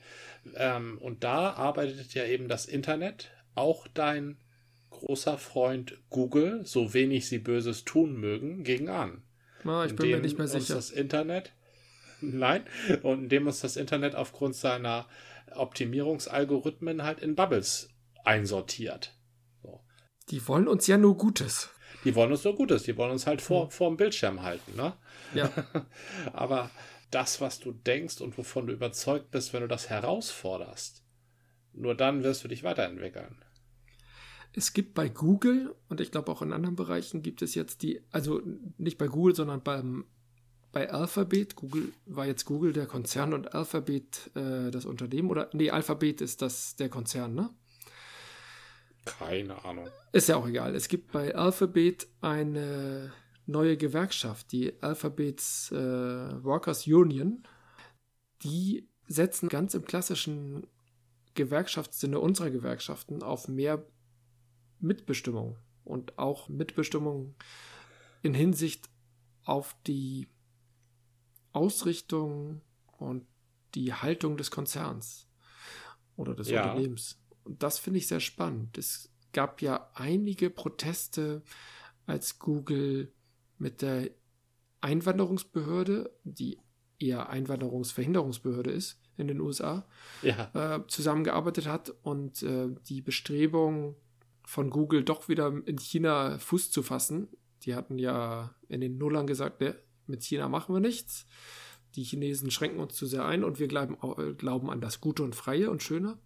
Speaker 2: Ähm, und da arbeitet ja eben das Internet auch dein großer Freund Google, so wenig sie Böses tun mögen, gegen an.
Speaker 1: Ah, ich bin mir nicht mehr sicher.
Speaker 2: das Internet, nein, und indem uns das Internet aufgrund seiner Optimierungsalgorithmen halt in Bubbles einsortiert. So.
Speaker 1: Die wollen uns ja nur Gutes.
Speaker 2: Die wollen uns nur Gutes, die wollen uns halt vor, hm. vor dem Bildschirm halten, ne?
Speaker 1: Ja.
Speaker 2: Aber das, was du denkst und wovon du überzeugt bist, wenn du das herausforderst, nur dann wirst du dich weiterentwickeln.
Speaker 1: Es gibt bei Google und ich glaube auch in anderen Bereichen gibt es jetzt die, also nicht bei Google, sondern beim, bei Alphabet. Google war jetzt Google der Konzern und Alphabet äh, das Unternehmen oder nee, Alphabet ist das der Konzern, ne?
Speaker 2: Keine Ahnung.
Speaker 1: Ist ja auch egal. Es gibt bei Alphabet eine neue Gewerkschaft, die Alphabets äh, Workers Union. Die setzen ganz im klassischen Gewerkschaftssinne unserer Gewerkschaften auf mehr Mitbestimmung und auch Mitbestimmung in Hinsicht auf die Ausrichtung und die Haltung des Konzerns oder des ja. Unternehmens. Und das finde ich sehr spannend. Es gab ja einige Proteste, als Google mit der Einwanderungsbehörde, die eher Einwanderungsverhinderungsbehörde ist, in den USA, ja. äh, zusammengearbeitet hat und äh, die Bestrebung von Google doch wieder in China Fuß zu fassen. Die hatten ja in den Nullern gesagt, ne, mit China machen wir nichts. Die Chinesen schränken uns zu sehr ein und wir glauben, äh, glauben an das Gute und Freie und Schöne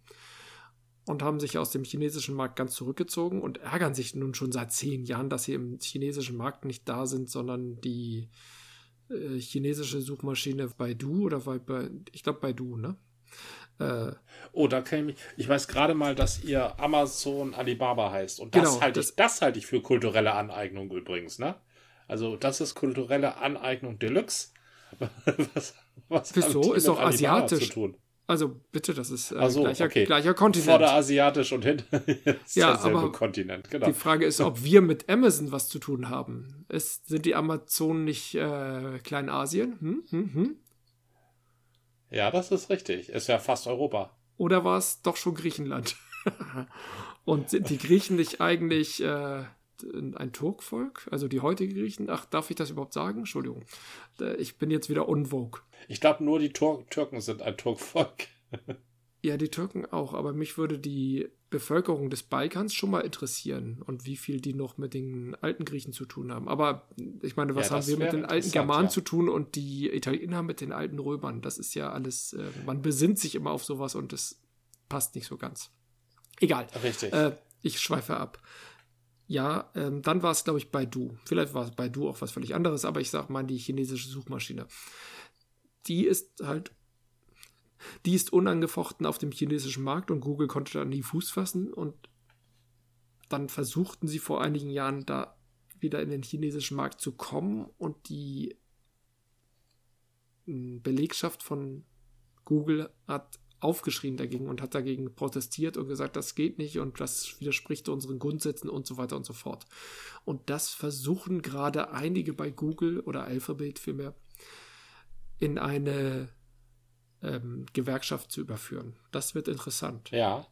Speaker 1: und haben sich aus dem chinesischen Markt ganz zurückgezogen und ärgern sich nun schon seit zehn Jahren, dass sie im chinesischen Markt nicht da sind, sondern die äh, chinesische Suchmaschine Baidu oder bei, ich glaube Baidu, ne?
Speaker 2: Äh, oh, da kenne ich Ich weiß gerade mal, dass ihr Amazon Alibaba heißt. Und das genau, halte ich, das halte ich für kulturelle Aneignung übrigens, ne? Also, das ist kulturelle Aneignung Deluxe.
Speaker 1: was, was Wieso? Ist doch asiatisch. Also bitte, das ist
Speaker 2: äh, so,
Speaker 1: gleicher,
Speaker 2: okay.
Speaker 1: gleicher Kontinent.
Speaker 2: Vorderasiatisch und hinter
Speaker 1: ist ja, aber Kontinent, genau. Die Frage ist, ob wir mit Amazon was zu tun haben. Ist, sind die Amazonen nicht äh, Kleinasien? Hm? Hm? Hm?
Speaker 2: Ja, das ist richtig. Ist ja fast Europa.
Speaker 1: Oder war es doch schon Griechenland? und sind die Griechen nicht eigentlich äh, ein Turkvolk? Also die heutigen Griechen? Ach, darf ich das überhaupt sagen? Entschuldigung. Ich bin jetzt wieder unvogue.
Speaker 2: Ich glaube, nur die Tur Türken sind ein Turkvolk.
Speaker 1: ja, die Türken auch, aber mich würde die Bevölkerung des Balkans schon mal interessieren und wie viel die noch mit den alten Griechen zu tun haben. Aber ich meine, was ja, haben wir mit den alten Germanen ja. zu tun und die Italiener mit den alten Römern? Das ist ja alles, äh, man besinnt sich immer auf sowas und das passt nicht so ganz. Egal.
Speaker 2: Richtig.
Speaker 1: Äh, ich schweife ab. Ja, ähm, dann war es, glaube ich, Baidu. Vielleicht war es Baidu auch was völlig anderes, aber ich sage mal die chinesische Suchmaschine die ist halt. Die ist unangefochten auf dem chinesischen Markt und Google konnte da nie Fuß fassen. Und dann versuchten sie vor einigen Jahren da wieder in den chinesischen Markt zu kommen und die hm, Belegschaft von Google hat aufgeschrien dagegen und hat dagegen protestiert und gesagt, das geht nicht und das widerspricht unseren Grundsätzen und so weiter und so fort. Und das versuchen gerade einige bei Google oder Alphabet vielmehr in eine ähm, Gewerkschaft zu überführen. Das wird interessant.
Speaker 2: Ja.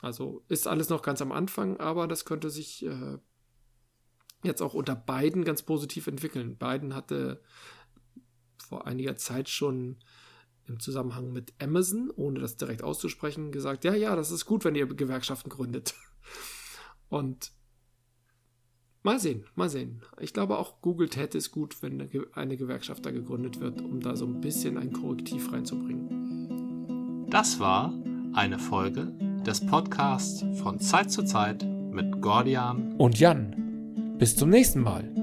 Speaker 1: Also ist alles noch ganz am Anfang, aber das könnte sich äh, jetzt auch unter beiden ganz positiv entwickeln. Biden hatte vor einiger Zeit schon im Zusammenhang mit Amazon, ohne das direkt auszusprechen, gesagt, ja, ja, das ist gut, wenn ihr Gewerkschaften gründet. Und mal sehen, mal sehen. Ich glaube auch Google täte es gut, wenn eine Gewerkschaft da gegründet wird, um da so ein bisschen ein Korrektiv reinzubringen.
Speaker 2: Das war eine Folge des Podcasts von Zeit zu Zeit mit Gordian
Speaker 1: und Jan. Bis zum nächsten Mal.